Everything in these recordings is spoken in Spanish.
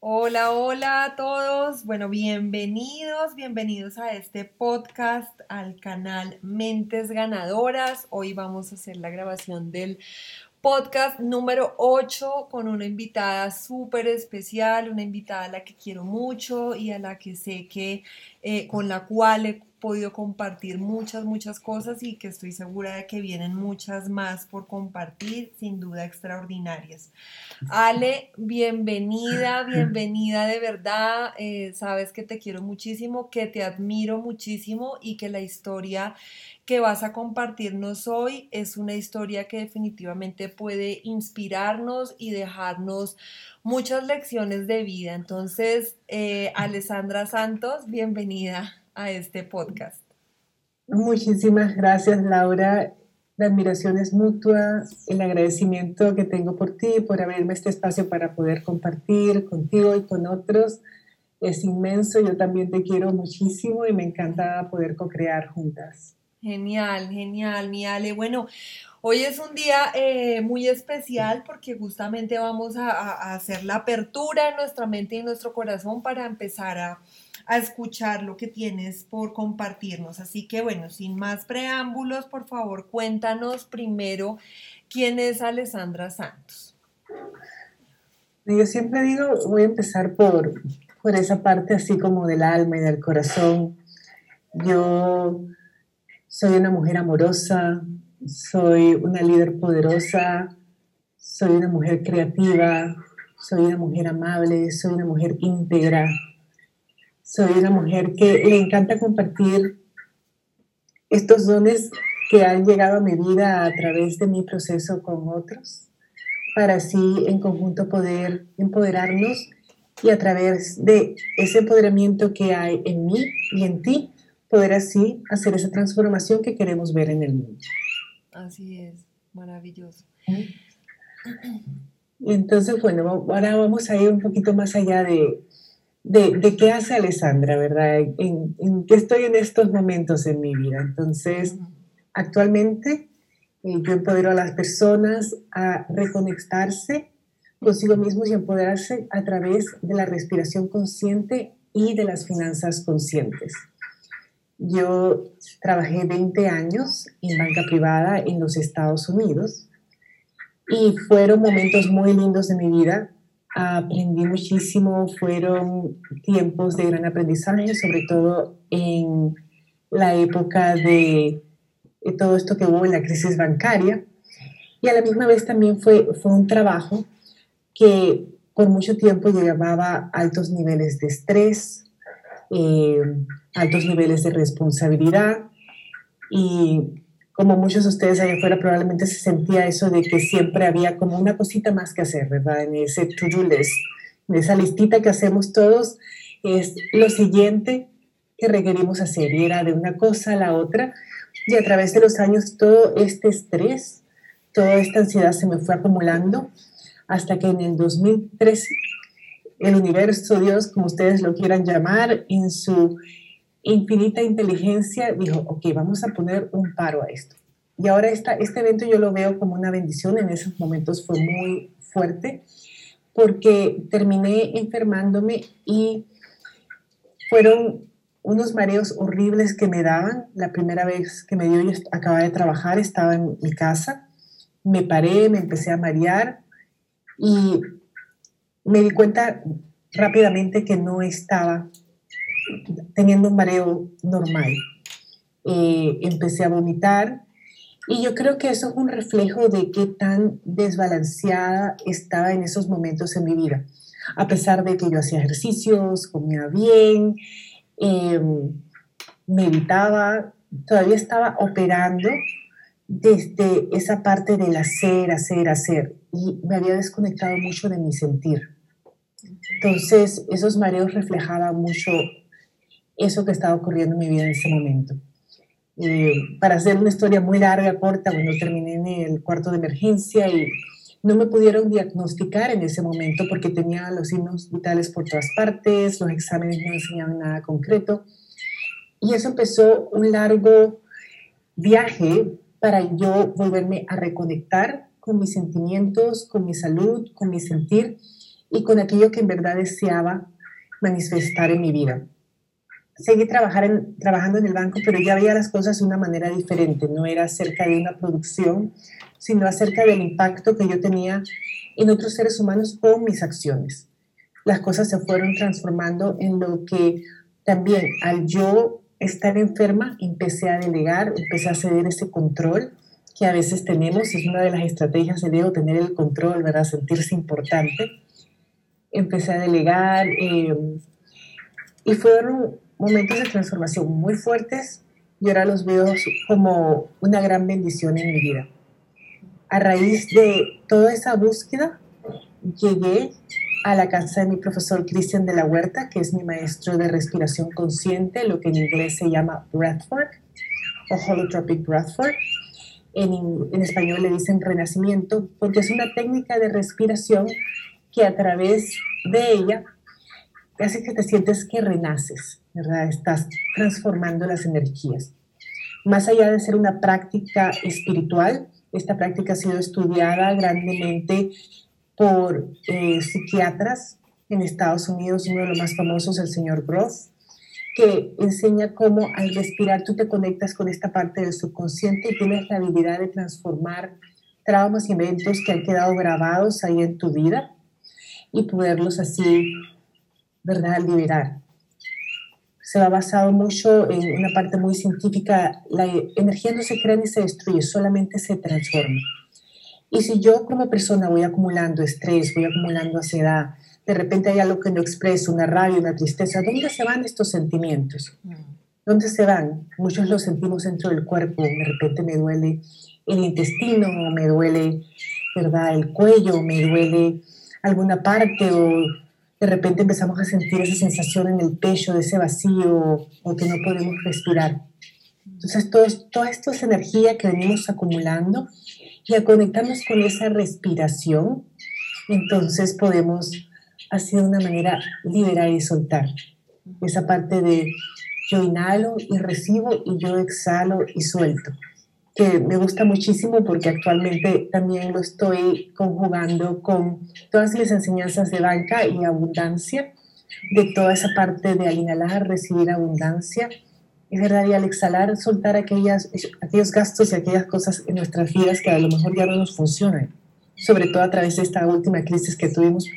Hola, hola a todos. Bueno, bienvenidos, bienvenidos a este podcast, al canal Mentes Ganadoras. Hoy vamos a hacer la grabación del podcast número 8 con una invitada súper especial, una invitada a la que quiero mucho y a la que sé que eh, con la cual he podido compartir muchas, muchas cosas y que estoy segura de que vienen muchas más por compartir, sin duda extraordinarias. Ale, bienvenida, bienvenida de verdad. Eh, sabes que te quiero muchísimo, que te admiro muchísimo y que la historia que vas a compartirnos hoy es una historia que definitivamente puede inspirarnos y dejarnos muchas lecciones de vida. Entonces, eh, Alessandra Santos, bienvenida a este podcast. Muchísimas gracias, Laura. La admiración es mutua, el agradecimiento que tengo por ti, por abrirme este espacio para poder compartir contigo y con otros es inmenso. Yo también te quiero muchísimo y me encanta poder co-crear juntas. Genial, genial, mi Ale. Bueno, hoy es un día eh, muy especial porque justamente vamos a, hacer la apertura en nuestra mente y en nuestro corazón para empezar a, a escuchar lo que tienes por compartirnos. Así que bueno, sin más preámbulos, por favor, cuéntanos primero quién es Alessandra Santos. Yo siempre digo, voy a empezar por, por esa parte así como del alma y del corazón. Yo soy una mujer amorosa, soy una líder poderosa, soy una mujer creativa, soy una mujer amable, soy una mujer íntegra, soy una mujer que le encanta compartir estos dones que han llegado a mi vida a través de mi proceso con otros, para así en conjunto poder empoderarnos y a través de ese empoderamiento que hay en mí y en ti, poder así hacer esa transformación que queremos ver en el mundo. Así es, maravilloso. Entonces, bueno, ahora vamos a ir un poquito más allá de, de, qué hace Alessandra, ¿verdad? En, qué estoy en estos momentos en mi vida. Entonces, actualmente eh, yo empodero a las personas a reconectarse consigo mismos y empoderarse a través de la respiración consciente y de las finanzas conscientes. Yo trabajé 20 años en banca privada en los Estados Unidos y fueron momentos muy lindos de mi vida. Aprendí muchísimo, fueron tiempos de gran aprendizaje, sobre todo en la época de, todo esto que hubo en la crisis bancaria. Y a la misma vez también fue, fue un trabajo que por mucho tiempo llevaba altos niveles de estrés, eh, altos niveles de responsabilidad y como muchos de ustedes allá afuera probablemente se sentía eso de que siempre había como una cosita más que hacer, ¿verdad? En ese to-do list, en esa listita que hacemos todos, es lo siguiente que requerimos hacer y era de una cosa a la otra y a través de los años todo este estrés, toda esta ansiedad se me fue acumulando hasta que en el 2013 el universo, Dios, como ustedes lo quieran llamar, en su infinita inteligencia, dijo, ok, vamos a poner un paro a esto. Y ahora esta, este evento yo lo veo como una bendición, en esos momentos fue muy fuerte, porque terminé enfermándome y fueron unos mareos horribles que me daban. La primera vez que me dio, yo acababa de trabajar, estaba en mi casa, me paré, me empecé a marear y me di cuenta rápidamente que no estaba teniendo un mareo normal. Eh, empecé a vomitar y yo creo que eso es un reflejo de qué tan desbalanceada estaba en esos momentos en mi vida. A pesar de que yo hacía ejercicios, comía bien, em, meditaba, todavía estaba operando desde esa parte del hacer, hacer, hacer. Y me había desconectado mucho de mi sentir. Entonces, esos mareos reflejaban mucho eso que estaba ocurriendo en mi vida en ese momento. Para hacer una historia muy larga, corta, bueno, terminé en el cuarto de emergencia y no me pudieron diagnosticar en ese momento porque tenía los signos vitales por todas partes, los exámenes no enseñaban nada concreto. Y eso empezó un largo viaje para yo volverme a reconectar con mis sentimientos, con mi salud, con mi sentir y con aquello que en verdad deseaba manifestar en mi vida. Seguí trabajar trabajando en el banco, pero ya veía las cosas de una manera diferente. No era acerca de una producción, sino acerca del impacto que yo tenía en otros seres humanos con mis acciones. Las cosas se fueron transformando en lo que también al yo estar enferma empecé a delegar, empecé a ceder ese control que a veces tenemos, es una de las estrategias de ego, tener el control, ¿verdad? Sentirse importante. Empecé a delegar eh, y fueron momentos de transformación muy fuertes y ahora los veo como una gran bendición en mi vida. A raíz de toda esa búsqueda, llegué a la casa de mi profesor Cristian de la Huerta, que es mi maestro de respiración consciente, lo que en inglés se llama breathwork o holotropic breathwork. En, en español le dicen renacimiento, porque es una técnica de respiración que a través de ella hace que te sientes que renaces, ¿verdad? Estás transformando las energías. Más allá de ser una práctica espiritual, esta práctica ha sido estudiada grandemente por eh, psiquiatras en Estados Unidos, uno de los más famosos, el señor Gross, que enseña cómo al respirar tú te conectas con esta parte del subconsciente y tienes la habilidad de transformar traumas y eventos que han quedado grabados ahí en tu vida y poderlos así, ¿verdad?, liberar se ha basado mucho en una parte muy científica. La energía no se crea ni se destruye, solamente se transforma. Y si yo como persona voy acumulando estrés, voy acumulando ansiedad, de repente hay algo que no expreso, una rabia, una tristeza, ¿dónde se van estos sentimientos? ¿Dónde se van? Muchos los sentimos dentro del cuerpo, de repente me duele el intestino, me duele, ¿verdad? El cuello, me duele alguna parte o de repente empezamos a sentir esa sensación en el pecho de ese vacío o que no podemos respirar. Entonces, todo, toda esto es energía que venimos acumulando y a conectarnos con esa respiración, entonces podemos, así de una manera, liberar y soltar. Esa parte de yo inhalo y recibo y yo exhalo y suelto que me gusta muchísimo porque actualmente también lo estoy conjugando con todas mis enseñanzas de banca y abundancia, de toda esa parte de al recibir abundancia. Es verdad, y al exhalar soltar aquellas, aquellos gastos y aquellas cosas en nuestras vidas que a lo mejor ya no nos funcionan. Sobre todo a través de esta última crisis que tuvimos,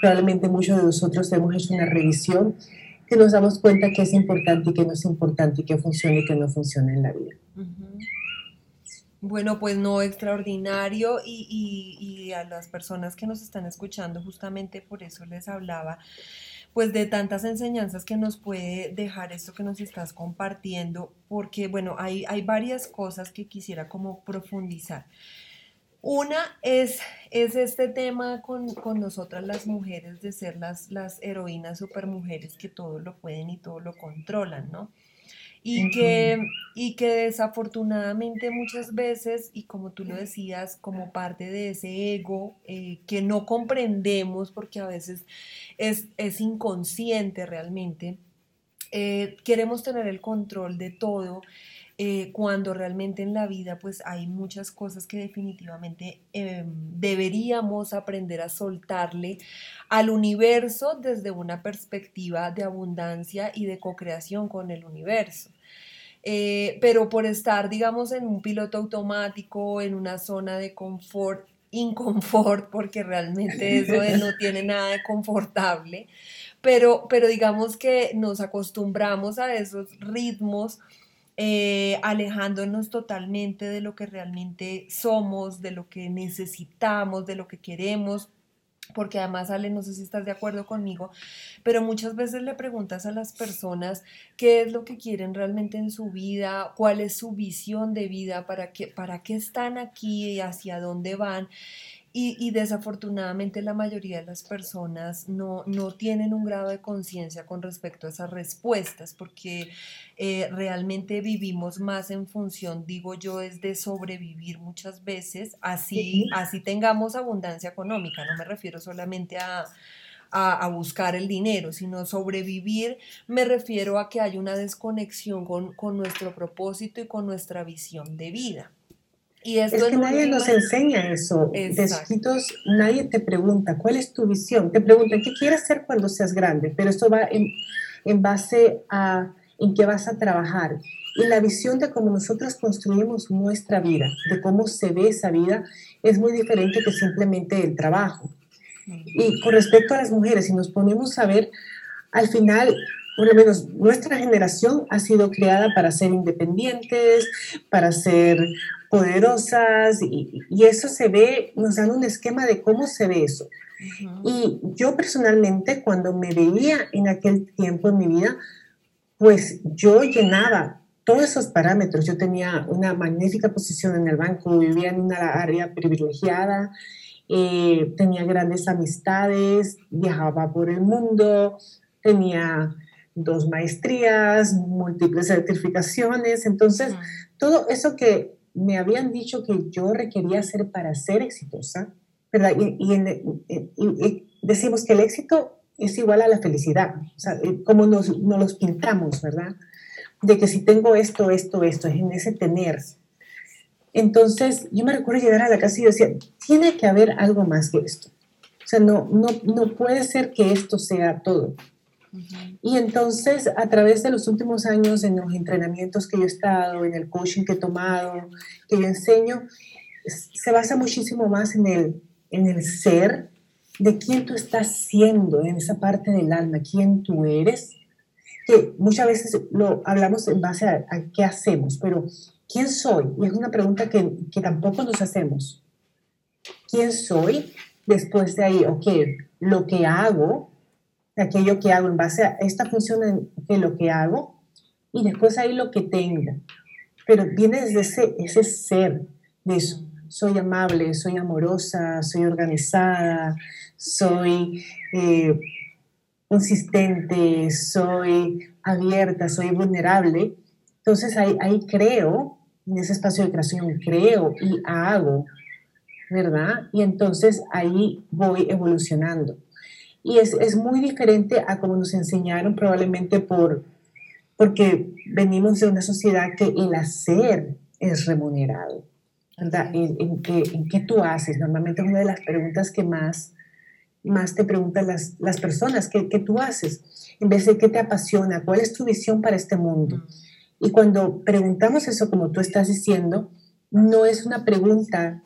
probablemente muchos de nosotros hemos hecho una revisión que nos damos cuenta que es importante y que no es importante y que funciona y que no funciona en la vida. Bueno, pues no extraordinario y, a las personas que nos están escuchando, justamente por eso les hablaba, pues de tantas enseñanzas que nos puede dejar esto que nos estás compartiendo, porque bueno, hay, hay varias cosas que quisiera como profundizar. Una es, es este tema con, con, nosotras las mujeres de ser las, las heroínas supermujeres que todo lo pueden y todo lo controlan, ¿no? Y que, y que desafortunadamente muchas veces, y como tú lo decías, como parte de ese ego eh, que no comprendemos porque a veces es, es inconsciente realmente, eh, queremos tener el control de todo. Eh, cuando realmente en la vida pues hay muchas cosas que definitivamente deberíamos aprender a soltarle al universo desde una perspectiva de abundancia y de co-creación con el universo. Eh, pero por estar, digamos, en un piloto automático, en una zona de confort, inconfort, porque realmente eso no tiene nada de confortable, pero, pero digamos que nos acostumbramos a esos ritmos. Eh, alejándonos totalmente de lo que realmente somos, de lo que necesitamos, de lo que queremos, porque además, Ale, no sé si estás de acuerdo conmigo, pero muchas veces le preguntas a las personas qué es lo que quieren realmente en su vida, cuál es su visión de vida, para qué, para qué están aquí y hacia dónde van. Y, desafortunadamente la mayoría de las personas no, no tienen un grado de conciencia con respecto a esas respuestas, porque eh, realmente vivimos más en función, digo yo, es de sobrevivir muchas veces, así, así tengamos abundancia económica, no me refiero solamente a, a, buscar el dinero, sino sobrevivir, me refiero a que hay una desconexión con, con nuestro propósito y con nuestra visión de vida. Y es que nadie nos enseña eso. De chiquitos, nadie te pregunta cuál es tu visión. Te preguntan qué quieres ser cuando seas grande, pero esto va en, en base a en qué vas a trabajar. Y la visión de cómo nosotros construimos nuestra vida, de cómo se ve esa vida, es muy diferente que simplemente el trabajo. Y con respecto a las mujeres, si nos ponemos a ver, al final por lo menos nuestra generación ha sido creada para ser independientes, para ser poderosas y, eso se ve, nos dan un esquema de cómo se ve eso. Y yo personalmente cuando me veía en aquel tiempo en mi vida, pues yo llenaba todos esos parámetros. Yo tenía una magnífica posición en el banco, vivía en una área privilegiada, eh, tenía grandes amistades, viajaba por el mundo, tenía dos maestrías, múltiples certificaciones. Entonces, todo eso que me habían dicho que yo requería hacer para ser exitosa, ¿verdad? Y, decimos que el éxito es igual a la felicidad, o sea, eh, como nos, nos los pintamos, ¿verdad? De que si tengo esto, esto, esto, es en ese tener. Entonces, yo me recuerdo llegar a la casa y decía, tiene que haber algo más que esto. O sea, no, no, no puede ser que esto sea todo. Y entonces, a través de los últimos años, en los entrenamientos que yo he estado, en el coaching que he tomado, que yo enseño, se basa muchísimo más en el, en el ser, de quién tú estás siendo, en esa parte del alma, quién tú eres, que muchas veces lo hablamos en base a, qué hacemos, pero ¿quién soy? Y es una pregunta que, que tampoco nos hacemos. ¿Quién soy? Después de ahí, ok, lo que hago, aquello que hago en base a esta función de lo que hago y después ahí lo que tengo. Pero viene desde ese, ser de. Soy amable, soy amorosa, soy organizada, soy eh, consistente, soy abierta, soy vulnerable. Entonces ahí creo, en ese espacio de creación, creo y hago, ¿verdad? Y entonces ahí voy evolucionando. Y es, es muy diferente a como nos enseñaron probablemente por, porque venimos de una sociedad que el hacer es remunerado. ¿En, en, qué, ¿En, qué, tú haces? Normalmente es una de las preguntas que más, más te preguntan las, las personas, ¿qué, ¿qué, tú haces? En vez de qué te apasiona, cuál es tu visión para este mundo. Y cuando preguntamos eso, como tú estás diciendo, no es una pregunta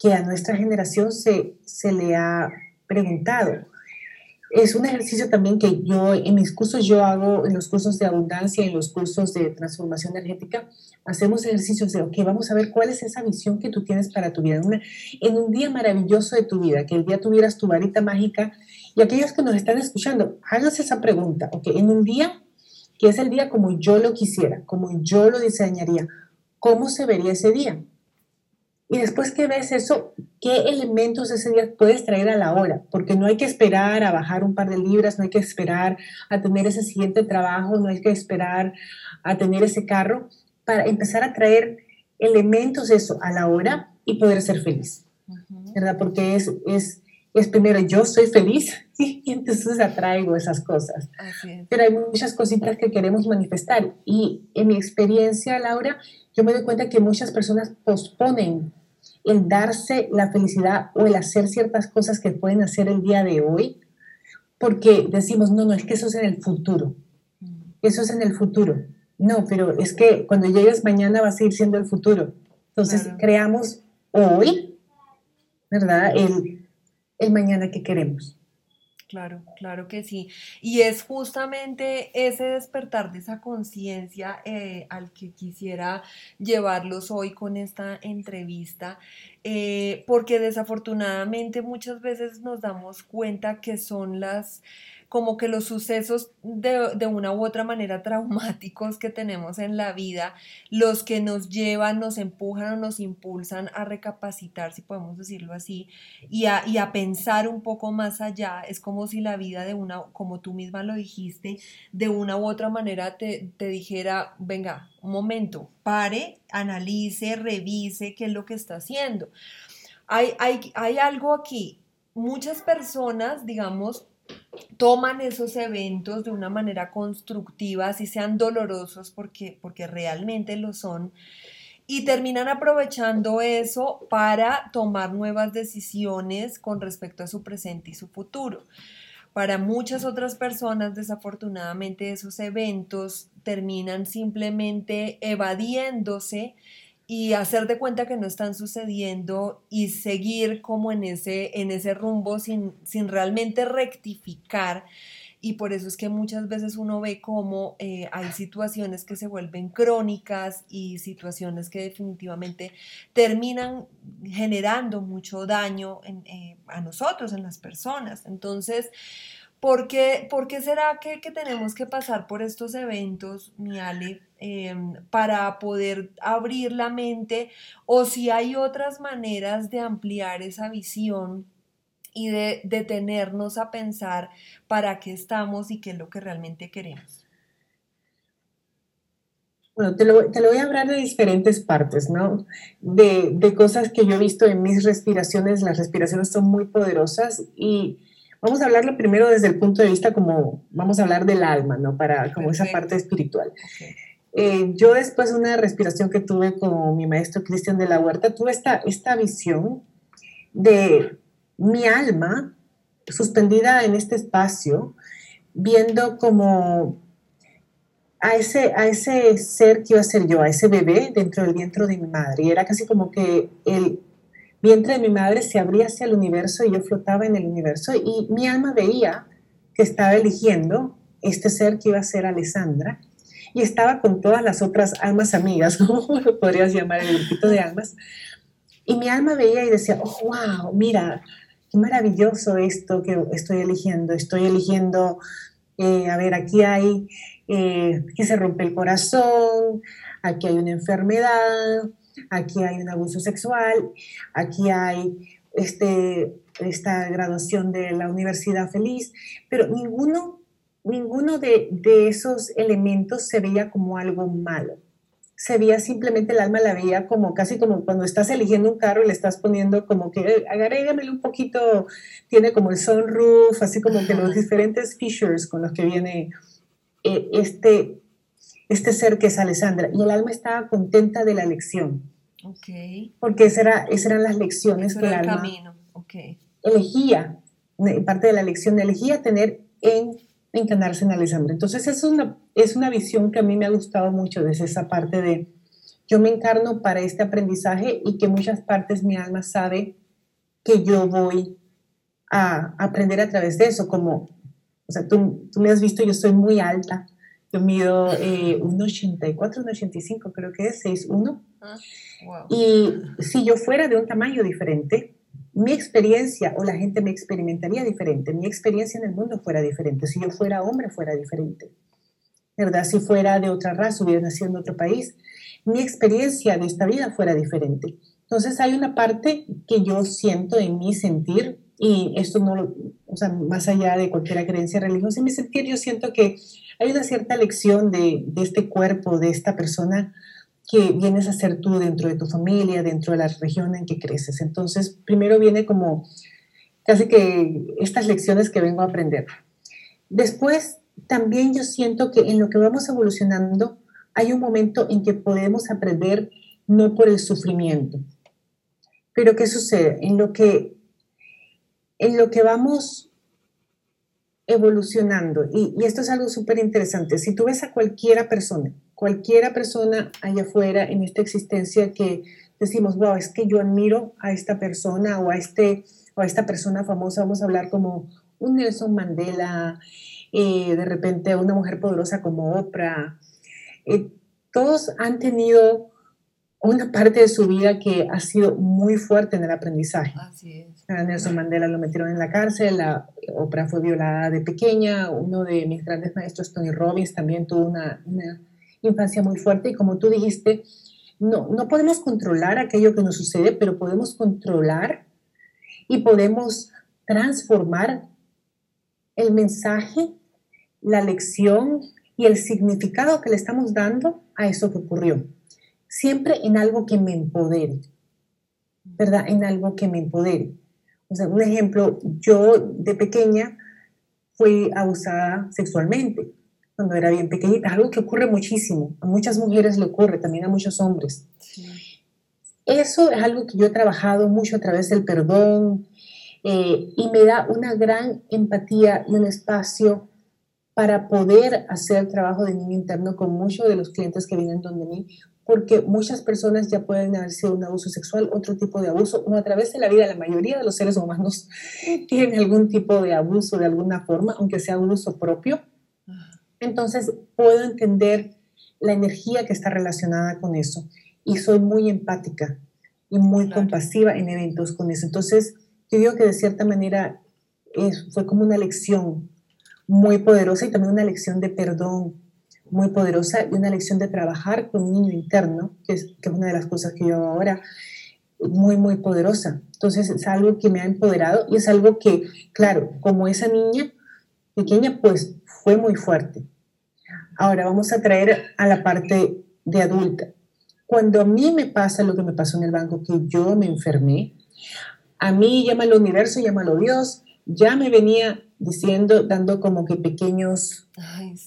que a nuestra generación se, se le ha preguntado es un ejercicio también que yo en mis cursos yo hago, en los cursos de abundancia, en los cursos de transformación energética, hacemos ejercicios de, ok, vamos a ver cuál es esa visión que tú tienes para tu vida. En, un día maravilloso de tu vida, que el día tuvieras tu varita mágica, y aquellos que nos están escuchando, háganse esa pregunta, ok, en un día que es el día como yo lo quisiera, como yo lo diseñaría, ¿cómo se vería ese día? Y después que ves eso, ¿qué elementos ese día puedes traer a la hora? Porque no hay que esperar a bajar un par de libras, no hay que esperar a tener ese siguiente trabajo, no hay que esperar a tener ese carro para empezar a traer elementos de eso a la hora y poder ser feliz. ¿Verdad? Porque es, es, es primero yo soy feliz y entonces atraigo esas cosas. Pero hay muchas cositas que queremos manifestar y en mi experiencia, Laura, yo me doy cuenta que muchas personas posponen el darse la felicidad o el hacer ciertas cosas que pueden hacer el día de hoy, porque decimos, no, no, es que eso es en el futuro. Eso es en el futuro. No, pero es que cuando llegues mañana va a seguir siendo el futuro. Entonces creamos hoy, ¿verdad? El, el mañana que queremos. Claro, claro que sí. Y es justamente ese despertar de esa conciencia eh, al que quisiera llevarlos hoy con esta entrevista, eh, porque desafortunadamente muchas veces nos damos cuenta que son las como que los sucesos de, una u otra manera traumáticos que tenemos en la vida, los que nos llevan, nos empujan o nos impulsan a recapacitar, si podemos decirlo así, y a, y a pensar un poco más allá. Es como si la vida de una, como tú misma lo dijiste, de una u otra manera te, te dijera, venga, un momento, pare, analice, revise qué es lo que está haciendo. Hay, hay, hay algo aquí. Muchas personas, digamos, toman esos eventos de una manera constructiva, así sean dolorosos porque, porque realmente lo son, y terminan aprovechando eso para tomar nuevas decisiones con respecto a su presente y su futuro. Para muchas otras personas, desafortunadamente, esos eventos terminan simplemente evadiéndose y hacer de cuenta que no están sucediendo y seguir como en ese, en ese rumbo sin, sin realmente rectificar y por eso es que muchas veces uno ve cómo eh, hay situaciones que se vuelven crónicas y situaciones que definitivamente terminan generando mucho daño eh, a nosotros, en las personas. Entonces, ¿por qué, por qué será que, tenemos que pasar por estos eventos, mi Ale, em, para poder abrir la mente o si hay otras maneras de ampliar esa visión? y de detenernos a pensar para qué estamos y qué es lo que realmente queremos. Bueno, te lo, voy a hablar de diferentes partes, ¿no? De, de, cosas que yo he visto en mis respiraciones. Las respiraciones son muy poderosas y vamos a hablarlo primero desde el punto de vista como, vamos a hablar del alma, ¿no? Para como esa parte espiritual. Eh, yo después de una respiración que tuve con mi maestro Cristian de la Huerta, tuve esta, esta visión de mi alma suspendida en este espacio, viendo como a ese, a ese ser que iba a ser yo, a ese bebé dentro del vientre de mi madre. Y era casi como que el vientre de mi madre se abría hacia el universo y yo flotaba en el universo. Y mi alma veía que estaba eligiendo este ser que iba a ser Alessandra. Y estaba con todas las otras almas amigas, como lo podrías llamar el grupito de almas. Y mi alma veía y decía, oh, wow, mira, qué maravilloso esto que estoy eligiendo. Estoy eligiendo, eh, a ver, aquí hay eh, que se rompe el corazón, aquí hay una enfermedad, aquí hay un abuso sexual, aquí hay este, esta graduación de la universidad feliz, pero ninguno, ninguno de, de esos elementos se veía como algo malo se veía simplemente el alma la veía como casi como cuando estás eligiendo un carro y le estás poniendo como que eh, agrégamele un poquito, tiene como el sunroof, así como que los diferentes features con los que viene eh, este, este ser que es Alessandra. Y el alma estaba contenta de la lección. Ok. Porque esas, era, esas eran las lecciones que el alma camino. Okay. elegía, parte de la lección, elegía tener en encarnarse en Alessandra. Entonces es una, es una visión que a mí me ha gustado mucho desde esa parte de yo me encarno para este aprendizaje y que muchas partes mi alma sabe que yo voy a aprender a través de eso, como, o sea, tú, tú me has visto, yo soy muy alta, yo mido eh, 1,84, 1,85 creo que es, 6,1. Ah, y si yo fuera de un tamaño diferente, mi experiencia o la gente me experimentaría diferente, mi experiencia en el mundo fuera diferente, si yo fuera hombre fuera diferente, ¿verdad? Si fuera de otra raza, hubiera nacido en otro país, mi experiencia de esta vida fuera diferente. Entonces hay una parte que yo siento en mi sentir, y esto no lo, o sea, más allá de cualquier creencia religiosa, en mi sentir yo siento que hay una cierta lección de, de este cuerpo, de esta persona, que vienes a ser tú dentro de tu familia, dentro de la región en que creces. Entonces, primero viene como casi que estas lecciones que vengo a aprender. Después, también yo siento que en lo que vamos evolucionando, hay un momento en que podemos aprender no por el sufrimiento. Pero ¿qué sucede? En lo que, en lo que vamos evolucionando, y, y esto es algo súper interesante, si tú ves a cualquiera persona cualquiera persona allá afuera en esta existencia que decimos, wow, es que yo admiro a esta persona o a, este, o a esta persona famosa, vamos a hablar como un Nelson Mandela, eh, de repente una mujer poderosa como Oprah. Eh, todos han tenido una parte de su vida que ha sido muy fuerte en el aprendizaje. Así es. A Nelson Mandela lo metieron en la cárcel, la Oprah fue violada de pequeña, uno de mis grandes maestros, Tony Robbins, también tuvo una infancia muy fuerte y como tú dijiste, no, no podemos controlar aquello que nos sucede, pero podemos controlar y podemos transformar el mensaje, la lección y el significado que le estamos dando a eso que ocurrió. Siempre en algo que me empodere, ¿verdad? En algo que me empodere. O sea, un ejemplo, yo de pequeña fui abusada sexualmente cuando era bien pequeñita, algo que ocurre muchísimo, a muchas mujeres le ocurre, también a muchos hombres. Eso es algo que yo he trabajado mucho a través del perdón eh, y me da una gran empatía y un espacio para poder hacer trabajo de niño interno con muchos de los clientes que vienen donde mí, porque muchas personas ya pueden haber sido un abuso sexual, otro tipo de abuso, o a través de la vida, la mayoría de los seres humanos tienen algún tipo de abuso de alguna forma, aunque sea abuso propio. Entonces puedo entender la energía que está relacionada con eso y soy muy empática y muy compasiva en eventos con eso. Entonces, yo digo que de cierta manera es, fue como una lección muy poderosa y también una lección de perdón muy poderosa y una lección de trabajar con un niño interno, que es, que es una de las cosas que yo hago ahora, muy, muy poderosa. Entonces es algo que me ha empoderado y es algo que, claro, como esa niña pequeña, pues fue muy fuerte. Ahora vamos a traer a la parte de adulta. Cuando a mí me pasa lo que me pasó en el banco, que yo me enfermé, a mí llámalo universo, llámalo Dios, ya me venía diciendo, dando como que pequeños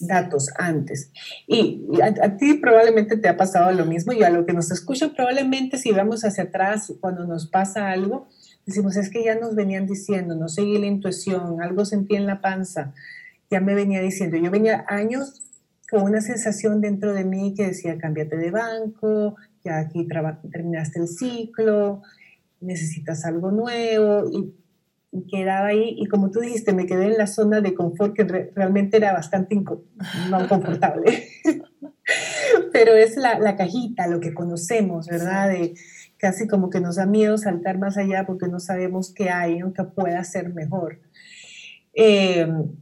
datos antes. Y, a, ti probablemente te ha pasado lo mismo y a lo que nos escuchan probablemente si vamos hacia atrás cuando nos pasa algo, decimos, es que ya nos venían diciendo, no seguí la intuición, algo sentí en la panza, ya me venía diciendo, yo venía años con una sensación dentro de mí que decía, cámbiate de banco, ya aquí terminaste el ciclo, necesitas algo nuevo y quedaba ahí y como tú dijiste, me quedé en la zona de confort que realmente era bastante no confortable. Pero es la, la, cajita, lo que conocemos, ¿verdad? De, casi como que nos da miedo saltar más allá porque no sabemos qué hay, aunque pueda ser mejor. Em,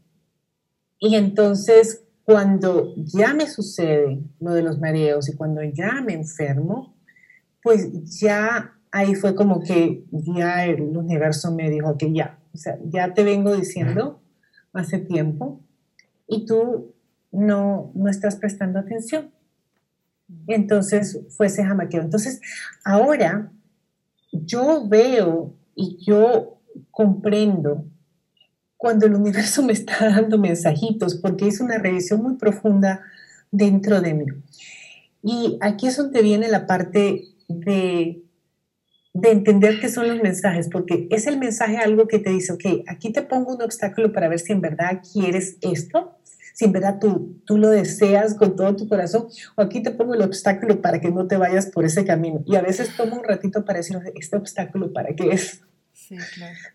y entonces, cuando ya me sucede lo de los mareos y cuando ya me enfermo, pues ya ahí fue como que ya el universo me dijo que ya, o sea, ya te vengo diciendo hace tiempo y tú no, no estás prestando atención. Entonces fue ese jamaqueo. Entonces, ahora yo veo y yo comprendo cuando el universo me está dando mensajitos, porque es una revisión muy profunda dentro de mí. Y aquí es donde viene la parte de de entender qué son los mensajes, porque es el mensaje algo que te dice, ok, aquí te pongo un obstáculo para ver si en verdad quieres esto, si en verdad tú, tú lo deseas con todo tu corazón, o aquí te pongo el obstáculo para que no te vayas por ese camino. Y a veces tomo un ratito para decir, este obstáculo, ¿para qué es?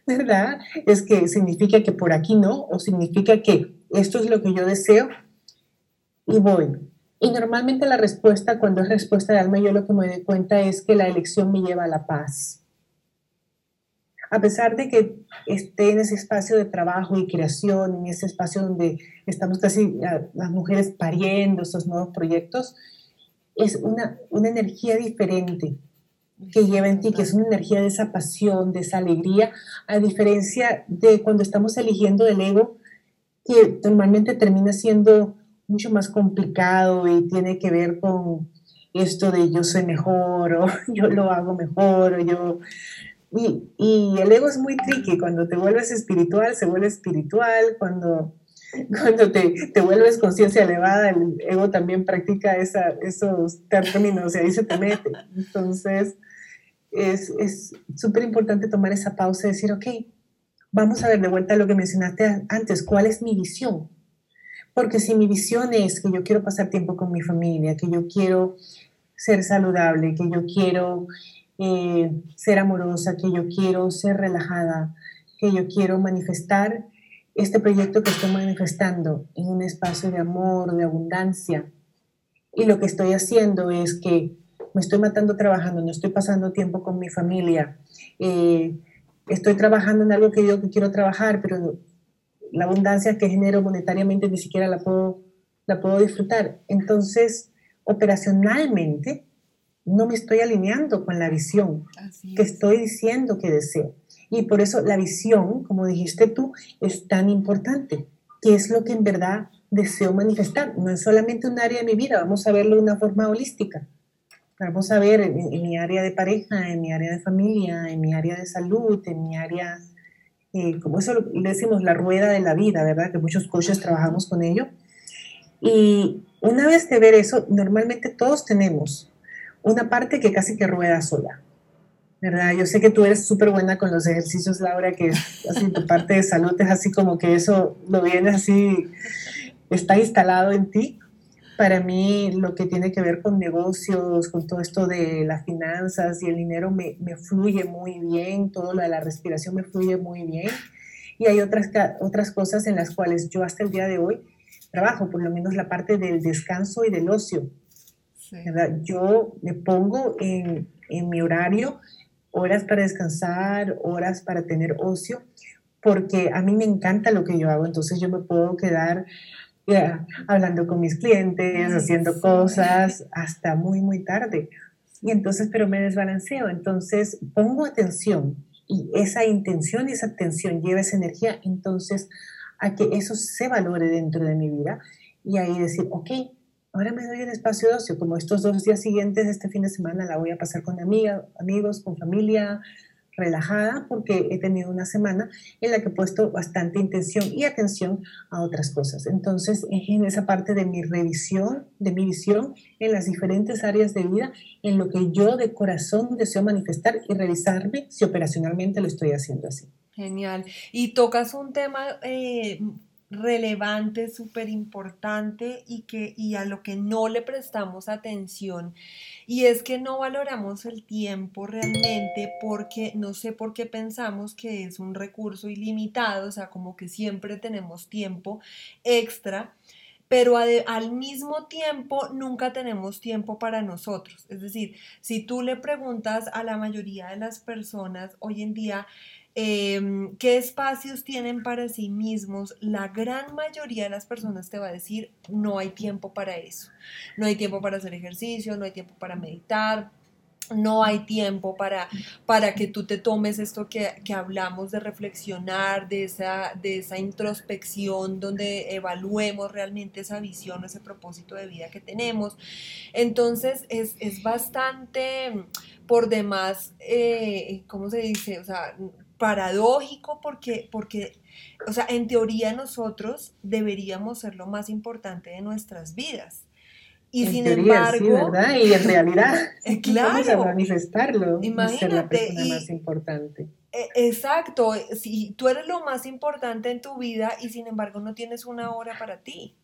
¿Verdad? Es que significa que por aquí no, o significa que esto es lo que yo deseo y voy. Y normalmente la respuesta, cuando es respuesta de alma, yo lo que me doy cuenta es que la elección me lleva a la paz. A pesar de que esté en ese espacio de trabajo y creación, en ese espacio donde estamos casi las mujeres pariendo esos nuevos proyectos, es una, una energía diferente que lleva en ti, que es una energía de esa pasión, de esa alegría, a diferencia de cuando estamos eligiendo el ego, que normalmente termina siendo mucho más complicado y tiene que ver con esto de yo soy mejor o yo lo hago mejor o yo... Y, el ego es muy tricky, cuando te vuelves espiritual, se vuelve espiritual, cuando, cuando te, te vuelves conciencia elevada, el ego también practica esa, esos términos y ahí se te mete. Entonces, es súper importante tomar esa pausa y decir, ok, vamos a ver de vuelta lo que mencionaste antes, ¿cuál es mi visión? Porque si mi visión es que yo quiero pasar tiempo con mi familia, que yo quiero ser saludable, que yo quiero eh, ser amorosa, que yo quiero ser relajada, que yo quiero manifestar este proyecto que estoy manifestando en un espacio de amor, de abundancia. Y lo que estoy haciendo es que me estoy matando trabajando, no estoy pasando tiempo con mi familia. Eh, estoy trabajando en algo que yo quiero trabajar, pero la abundancia que genero monetariamente ni siquiera la puedo, la puedo disfrutar. Entonces, operacionalmente, no me estoy alineando con la visión que estoy diciendo que deseo. Y por eso la visión, como dijiste tú, es tan importante. ¿Qué es lo que en verdad deseo manifestar? No es solamente un área de mi vida, vamos a verlo de una forma holística. Vamos a ver en, en mi área de pareja, en mi área de familia, en mi área de salud, en mi área eh, como eso le decimos la rueda de la vida, ¿verdad? Que muchos coaches trabajamos con ello. Y una vez de ver eso, normalmente todos tenemos una parte que casi que rueda sola. ¿verdad? Yo sé que tú eres súper buena con los ejercicios, Laura, que así tu parte de salud es así como que eso lo vienes así, está instalado en ti. Para mí lo que tiene que ver con negocios, con todo esto de las finanzas y el dinero me, me fluye muy bien, todo lo de la respiración me fluye muy bien. Y hay otras, otras cosas en las cuales yo hasta el día de hoy trabajo, por lo menos la parte del descanso y del ocio. ¿verdad? Yo me pongo en, en mi horario horas para descansar, horas para tener ocio, porque a mí me encanta lo que yo hago, entonces yo me puedo quedar hablando con mis clientes, haciendo cosas hasta muy, muy tarde. Y entonces, pero me desbalanceo, entonces pongo atención y esa intención y esa atención lleva esa energía, entonces a que eso se valore dentro de mi vida y ahí decir, ok, ahora me doy el espacio de ocio, como estos dos días siguientes, este fin de semana la voy a pasar con amigas, amigos, con familia, relajada, porque he tenido una semana en la que he puesto bastante intención y atención a otras cosas. Entonces, en esa parte de mi revisión, de mi visión en las diferentes áreas de vida, en lo que yo de corazón deseo manifestar y revisarme si operacionalmente lo estoy haciendo así. Genial. Y tocas un tema eh, relevante, súper importante y, que, y a lo que no le prestamos atención. Y es que no valoramos el tiempo realmente porque no sé por qué pensamos que es un recurso ilimitado, o sea, como que siempre tenemos tiempo extra pero al mismo tiempo nunca tenemos tiempo para nosotros. Es decir, si tú le preguntas a la mayoría de las personas hoy en día, Em, qué espacios tienen para sí mismos, la gran mayoría de las personas te va a decir, no hay tiempo para eso. No hay tiempo para hacer ejercicio, no hay tiempo para meditar, no hay tiempo para, para que tú te tomes esto que, que, hablamos de reflexionar, de esa, de esa introspección, donde evaluemos realmente esa visión, ese propósito de vida que tenemos. Entonces es, es bastante por demás, eh, ¿cómo se dice? O sea, paradójico porque, porque, o sea, en teoría nosotros deberíamos ser lo más importante de nuestras vidas. Y sin embargo, sí, ¿verdad? Y en realidad, claro, vamos a manifestarlo. Imagínate, ser la persona más importante. E, exacto, si tú eres lo más importante en tu vida y sin embargo no tienes una hora para ti.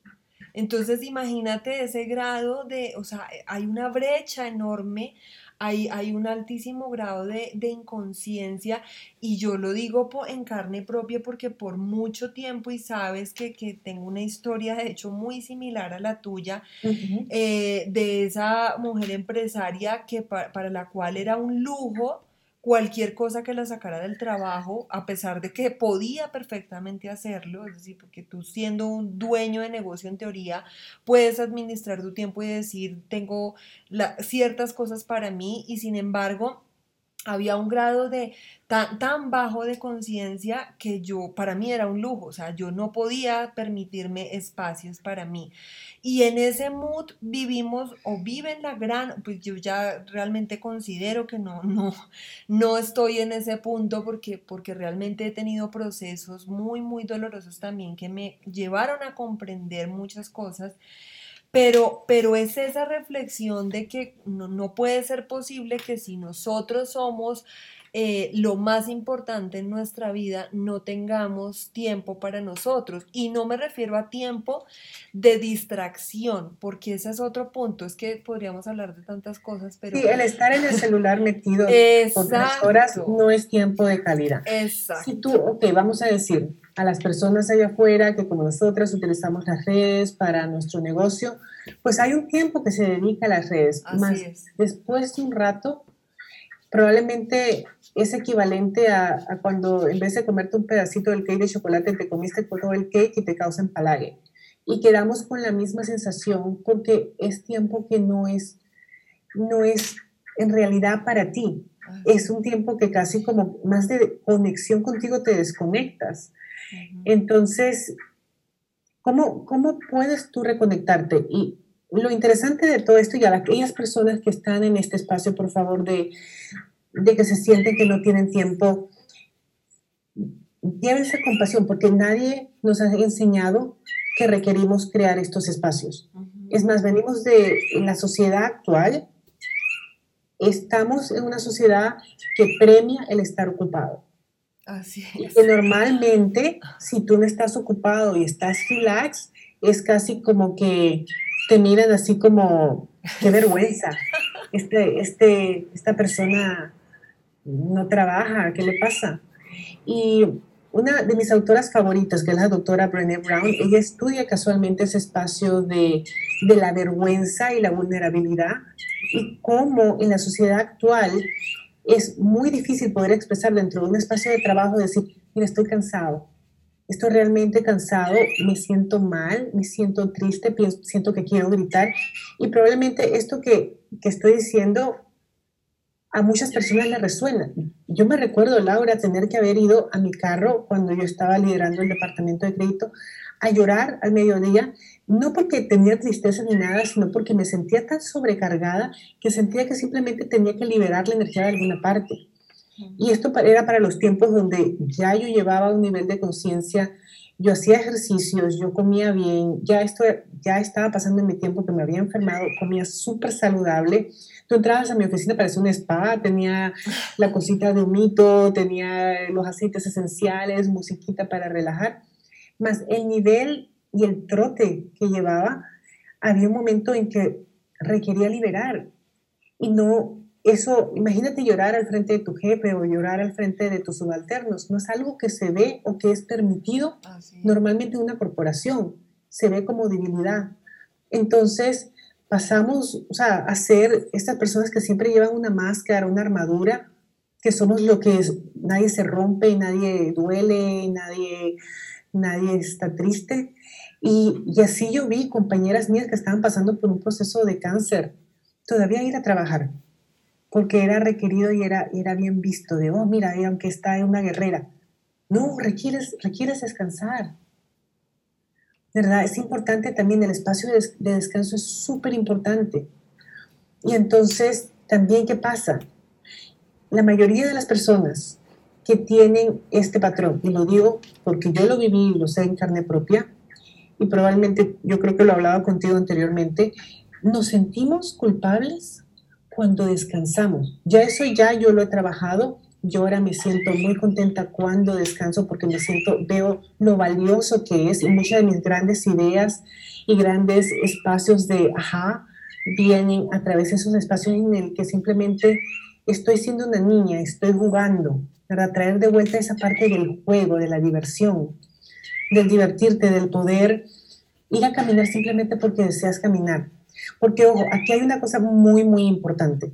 Entonces imagínate ese grado de, o sea, hay una brecha enorme hay, un altísimo grado de, inconsciencia y yo lo digo en carne propia porque por mucho tiempo y sabes que, tengo una historia de hecho muy similar a la tuya eh, de esa mujer empresaria que para la cual era un lujo cualquier cosa que la sacara del trabajo, a pesar de que podía perfectamente hacerlo, es decir, porque tú siendo un dueño de negocio en teoría, puedes administrar tu tiempo y decir, tengo ciertas cosas para mí y sin embargo había un grado de tan, tan bajo de conciencia que yo, para mí era un lujo, o sea, yo no podía permitirme espacios para mí. Y en ese mood vivimos o viven la gran, pues yo ya realmente considero que no, no, no estoy en ese punto porque, porque realmente he tenido procesos muy, muy dolorosos también que me llevaron a comprender muchas cosas pero, pero es esa reflexión de que no, puede ser posible que si nosotros somos eh, lo más importante en nuestra vida, no tengamos tiempo para nosotros. Y no me refiero a tiempo de distracción, porque ese es otro punto. Es que podríamos hablar de tantas cosas, pero... Sí, el estar en el celular metido por tres horas no es tiempo de calidad. Exacto. Si tú, ok, vamos a decir, a las personas allá afuera que como nosotras utilizamos las redes para nuestro negocio, pues hay un tiempo que se dedica a las redes. más después de un rato, probablemente es equivalente a, cuando en vez de comerte un pedacito del cake de chocolate, te comiste todo el cake y te causa empalague. Y quedamos con la misma sensación porque es tiempo que no es, no es en realidad para ti. Es un tiempo que casi como más de conexión contigo te desconectas. Entonces, ¿cómo, ¿cómo puedes tú reconectarte? Y lo interesante de todo esto, y a aquellas personas que están en este espacio, por favor, de, de que se sienten que no tienen tiempo, llévense compasión, porque nadie nos ha enseñado que requerimos crear estos espacios. Es más, venimos de la sociedad actual, estamos en una sociedad que premia el estar ocupado. Así es. que normalmente, si tú no estás ocupado y estás relax, es casi como que te miran así como, qué vergüenza. Este, este, esta persona no trabaja, ¿qué le pasa? Y una de mis autoras favoritas, que es la doctora Brené Brown, ella estudia casualmente ese espacio de, de la vergüenza y la vulnerabilidad y cómo en la sociedad actual es muy difícil poder expresar dentro de un espacio de trabajo, decir, mira, estoy cansado, estoy realmente cansado, me siento mal, me siento triste, siento que quiero gritar y probablemente esto que, que estoy diciendo a muchas personas le resuena. Yo me recuerdo, Laura, tener que haber ido a mi carro cuando yo estaba liderando el departamento de crédito a llorar al mediodía, no porque tenía tristeza ni nada, sino porque me sentía tan sobrecargada que sentía que simplemente tenía que liberar la energía de alguna parte. Y esto era para los tiempos donde ya yo llevaba un nivel de conciencia, yo hacía ejercicios, yo comía bien, ya esto ya estaba pasando en mi tiempo que me había enfermado, comía súper saludable, Tú entrabas a mi oficina, parecía un spa, tenía la cosita de humito, tenía los aceites esenciales, musiquita para relajar, más el nivel y el trote que llevaba, había un momento en que requería liberar. Y no, eso, imagínate llorar al frente de tu jefe o llorar al frente de tus subalternos, no es algo que se ve o que es permitido normalmente en una corporación, se ve como debilidad. Entonces, pasamos o sea, a ser estas personas que siempre llevan una máscara, una armadura, que somos lo que es, nadie se rompe, nadie duele, nadie, nadie está triste. Y, así yo vi compañeras mías que estaban pasando por un proceso de cáncer, todavía ir a trabajar, porque era requerido y era, era bien visto de, oh, mira, aunque está una guerrera. No, requieres, requieres descansar, ¿verdad? Es importante también, el espacio de, descanso es súper importante. Y entonces, también, ¿qué pasa? La mayoría de las personas que tienen este patrón, y lo digo porque yo lo viví y lo sé en carne propia, y probablemente yo creo que lo hablaba contigo anteriormente, nos sentimos culpables cuando descansamos. Ya eso ya yo lo he trabajado. Yo ahora me siento muy contenta cuando descanso porque me siento, veo lo valioso que es y muchas de mis grandes ideas y grandes espacios de ajá vienen a través de esos espacios en el que simplemente estoy siendo una niña, estoy jugando, para traer de vuelta esa parte del juego, de la diversión, del divertirte, del poder ir a caminar simplemente porque deseas caminar. Porque, ojo, aquí hay una cosa muy, muy importante.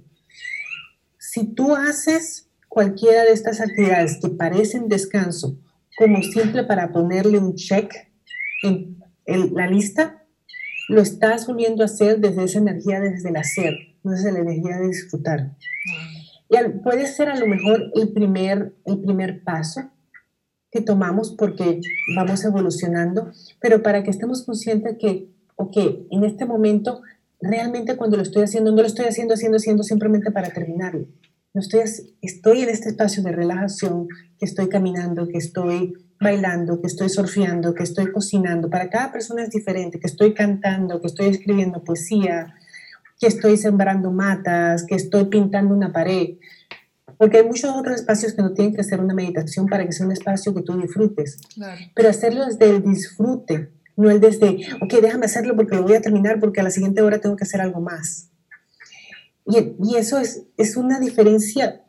Si tú haces cualquiera de estas actividades que parecen descanso como simple para ponerle un check en, la lista, lo estás volviendo a hacer desde esa energía, desde el hacer, no desde la energía de disfrutar. Y puede ser a lo mejor el primer, el primer paso que tomamos porque vamos evolucionando, pero para que estemos conscientes que, ok, en este momento, realmente cuando lo estoy haciendo, no lo estoy haciendo, haciendo, haciendo simplemente para terminarlo estoy, estoy en este espacio de relajación, que estoy caminando, que estoy bailando, que estoy surfeando, que estoy cocinando. Para cada persona es diferente, que estoy cantando, que estoy escribiendo poesía, que estoy sembrando matas, que estoy pintando una pared. Porque hay muchos otros espacios que no tienen que ser una meditación para que sea un espacio que tú disfrutes. Pero hacerlo desde el disfrute, no el desde, ok, déjame hacerlo porque lo voy a terminar porque a la siguiente hora tengo que hacer algo más. Y, eso es, es una diferencia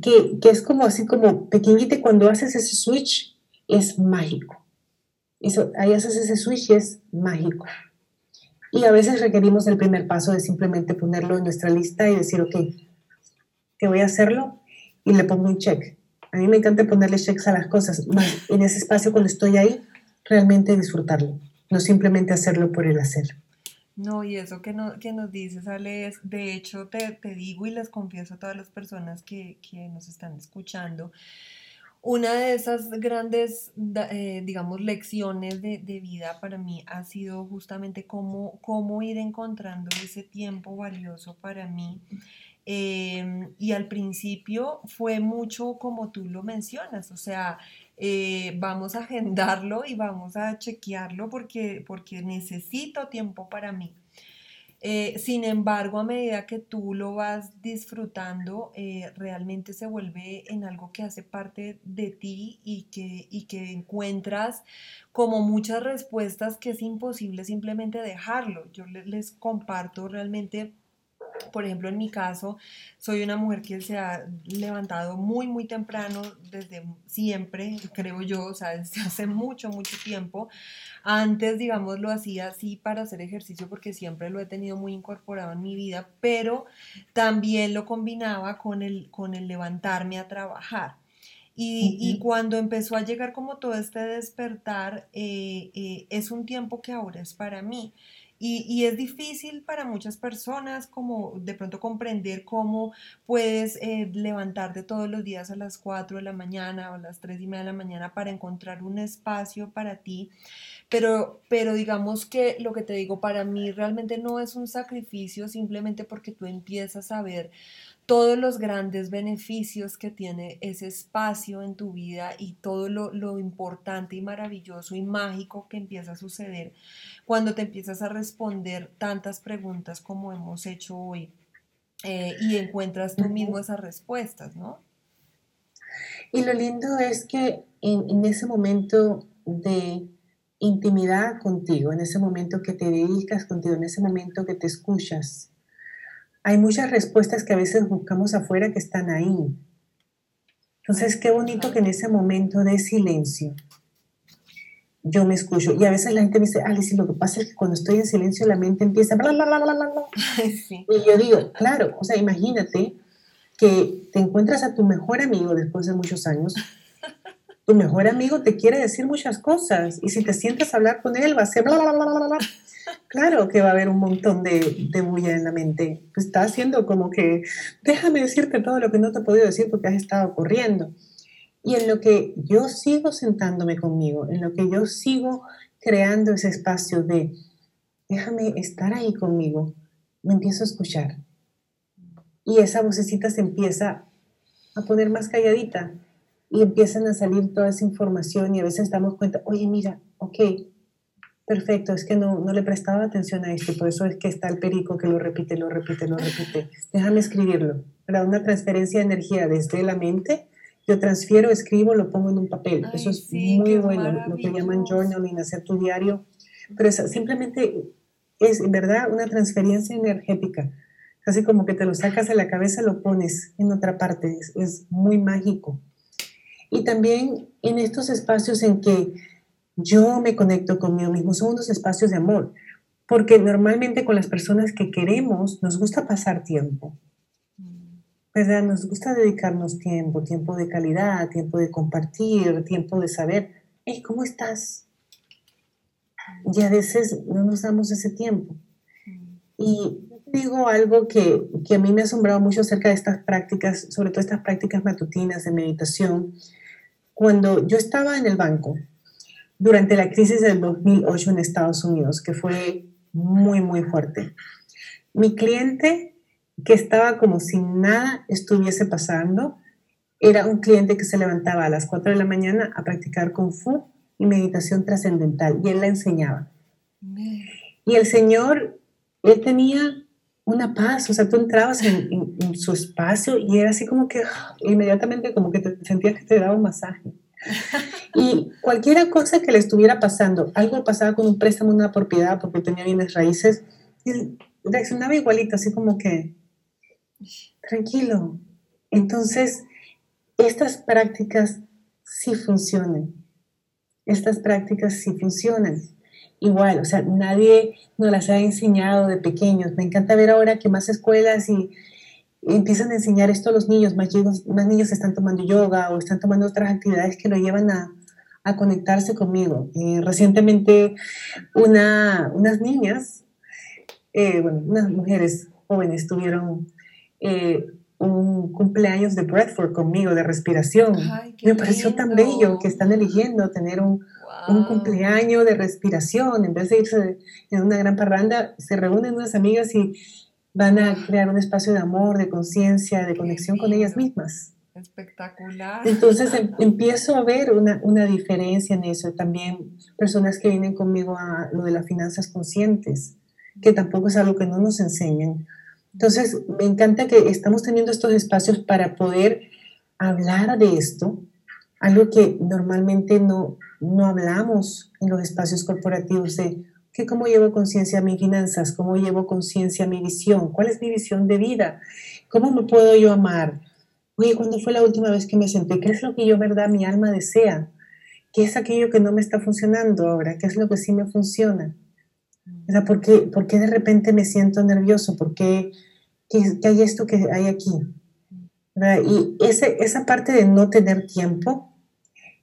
que, que, es como así como pequeñita cuando haces ese switch es mágico. Eso, ahí haces ese switch y es mágico. Y a veces requerimos el primer paso de simplemente ponerlo en nuestra lista y decir, ok, que voy a hacerlo y le pongo un check. A mí me encanta ponerle checks a las cosas, en ese espacio cuando estoy ahí, realmente disfrutarlo, no simplemente hacerlo por el hacer. No, y eso que, no, que nos dices, Ale, es, de hecho te, te, digo y les confieso a todas las personas que, que nos están escuchando, una de esas grandes, eh, digamos, lecciones de, de, vida para mí ha sido justamente cómo, cómo ir encontrando ese tiempo valioso para mí. Em, y al principio fue mucho como tú lo mencionas, o sea, eh, vamos a agendarlo y vamos a chequearlo porque, porque necesito tiempo para mí. Eh, sin embargo, a medida que tú lo vas disfrutando, eh, realmente se vuelve en algo que hace parte de ti y que, y que encuentras como muchas respuestas que es imposible simplemente dejarlo. Yo les comparto realmente por ejemplo, en mi caso, soy una mujer que se ha levantado muy, muy temprano, desde siempre, creo yo, o sea, desde hace mucho, mucho tiempo. Antes, digamos, lo hacía así para hacer ejercicio porque siempre lo he tenido muy incorporado en mi vida, pero también lo combinaba con el, con el levantarme a trabajar. Y, cuando empezó a llegar como todo este despertar, eh, eh, es un tiempo que ahora es para mí. Y, es difícil para muchas personas como de pronto comprender cómo puedes eh, levantarte todos los días a las 4 de la mañana o a las 3 y media de la mañana para encontrar un espacio para ti. Pero, pero digamos que lo que te digo, para mí realmente no es un sacrificio simplemente porque tú empiezas a ver todos los grandes beneficios que tiene ese espacio en tu vida y todo lo, importante y maravilloso y mágico que empieza a suceder cuando te empiezas a responder tantas preguntas como hemos hecho hoy eh, y encuentras tú mismo esas respuestas, ¿no? Y lo lindo es que en, en ese momento de intimidad contigo, en ese momento que te dedicas contigo, en ese momento que te escuchas, hay muchas respuestas que a veces buscamos afuera que están ahí. Entonces, qué bonito que en ese momento de silencio yo me escucho. Y a veces la gente me dice, Alice, lo que pasa es que cuando estoy en silencio la mente empieza bla, bla, bla, bla, Y yo digo, claro, o sea, imagínate que te encuentras a tu mejor amigo después de muchos años. Tu mejor amigo te quiere decir muchas cosas y si te sientes hablar con él va a ser bla, bla, bla, bla, bla, Claro que va a haber un montón de, de bulla en la mente. Está haciendo como que, déjame decirte todo lo que no te he podido decir porque has estado corriendo. Y en lo que yo sigo sentándome conmigo, en lo que yo sigo creando ese espacio de, déjame estar ahí conmigo, me empiezo a escuchar. Y esa vocecita se empieza a poner más calladita y empiezan a salir toda esa información y a veces damos cuenta, oye, mira, ok, perfecto, es que no, no le prestaba atención a esto, por eso es que está el perico que lo repite, lo repite, lo repite. Déjame escribirlo. Para una transferencia de energía desde la mente, yo transfiero, escribo, lo pongo en un papel. eso es muy bueno, lo que llaman journaling, hacer tu diario. Pero es, simplemente es, en verdad, una transferencia energética. Casi como que te lo sacas de la cabeza, lo pones en otra parte. Es, es muy mágico. Y también en estos espacios en que yo me conecto conmigo mismo, son unos espacios de amor, porque normalmente con las personas que queremos nos gusta pasar tiempo, ¿verdad? Nos gusta dedicarnos tiempo, tiempo de calidad, tiempo de compartir, tiempo de saber, hey, ¿cómo estás? Y a veces no nos damos ese tiempo. Y digo algo que, que a mí me ha asombrado mucho acerca de estas prácticas, sobre todo estas prácticas matutinas de meditación. Cuando yo estaba en el banco, durante la crisis del 2008 en Estados Unidos, que fue muy, muy fuerte. Mi cliente, que estaba como si nada estuviese pasando, era un cliente que se levantaba a las 4 de la mañana a practicar kung fu y meditación trascendental, y él la enseñaba. Y el Señor, él tenía una paz, o sea, tú entrabas en, en su espacio y era así como que inmediatamente como que te sentías que te daba un masaje. Y cualquier cosa que le estuviera pasando, algo pasaba con un préstamo, una propiedad, porque tenía bienes raíces, reaccionaba igualito, así como que, tranquilo. Entonces, estas prácticas sí funcionan. Estas prácticas sí funcionan. Igual, o sea, nadie nos las ha enseñado de pequeños. Me encanta ver ahora que más escuelas y empiezan a enseñar esto a los niños, más, más niños están tomando yoga o están tomando otras actividades que lo llevan a, a conectarse conmigo. Eh, recientemente una, unas niñas, eh, bueno, unas mujeres jóvenes tuvieron eh, un cumpleaños de Bradford conmigo, de respiración. Me pareció tan bello que están eligiendo tener un, un, cumpleaños de respiración. En vez de irse en una gran parranda, se reúnen unas amigas y van a crear un espacio de amor, de conciencia, de conexión con ellas mismas. Espectacular. Entonces em, empiezo a ver una, una, diferencia en eso. También personas que vienen conmigo a lo de las finanzas conscientes, que tampoco es algo que no nos enseñan. Entonces, me encanta que estamos teniendo estos espacios para poder hablar de esto, algo que normalmente no, no hablamos en los espacios corporativos de que cómo llevo conciencia a mis finanzas, cómo llevo conciencia a mi visión, cuál es mi visión de vida, cómo me puedo yo amar. Oye, ¿cuándo fue la última vez que me senté? ¿Qué es lo que yo, verdad, mi alma desea? ¿Qué es aquello que no me está funcionando ahora? ¿Qué es lo que sí me funciona? ¿Por qué, ¿Por qué de repente me siento nervioso? ¿Por qué, qué, hay esto que hay aquí? Y ese, esa parte de no tener tiempo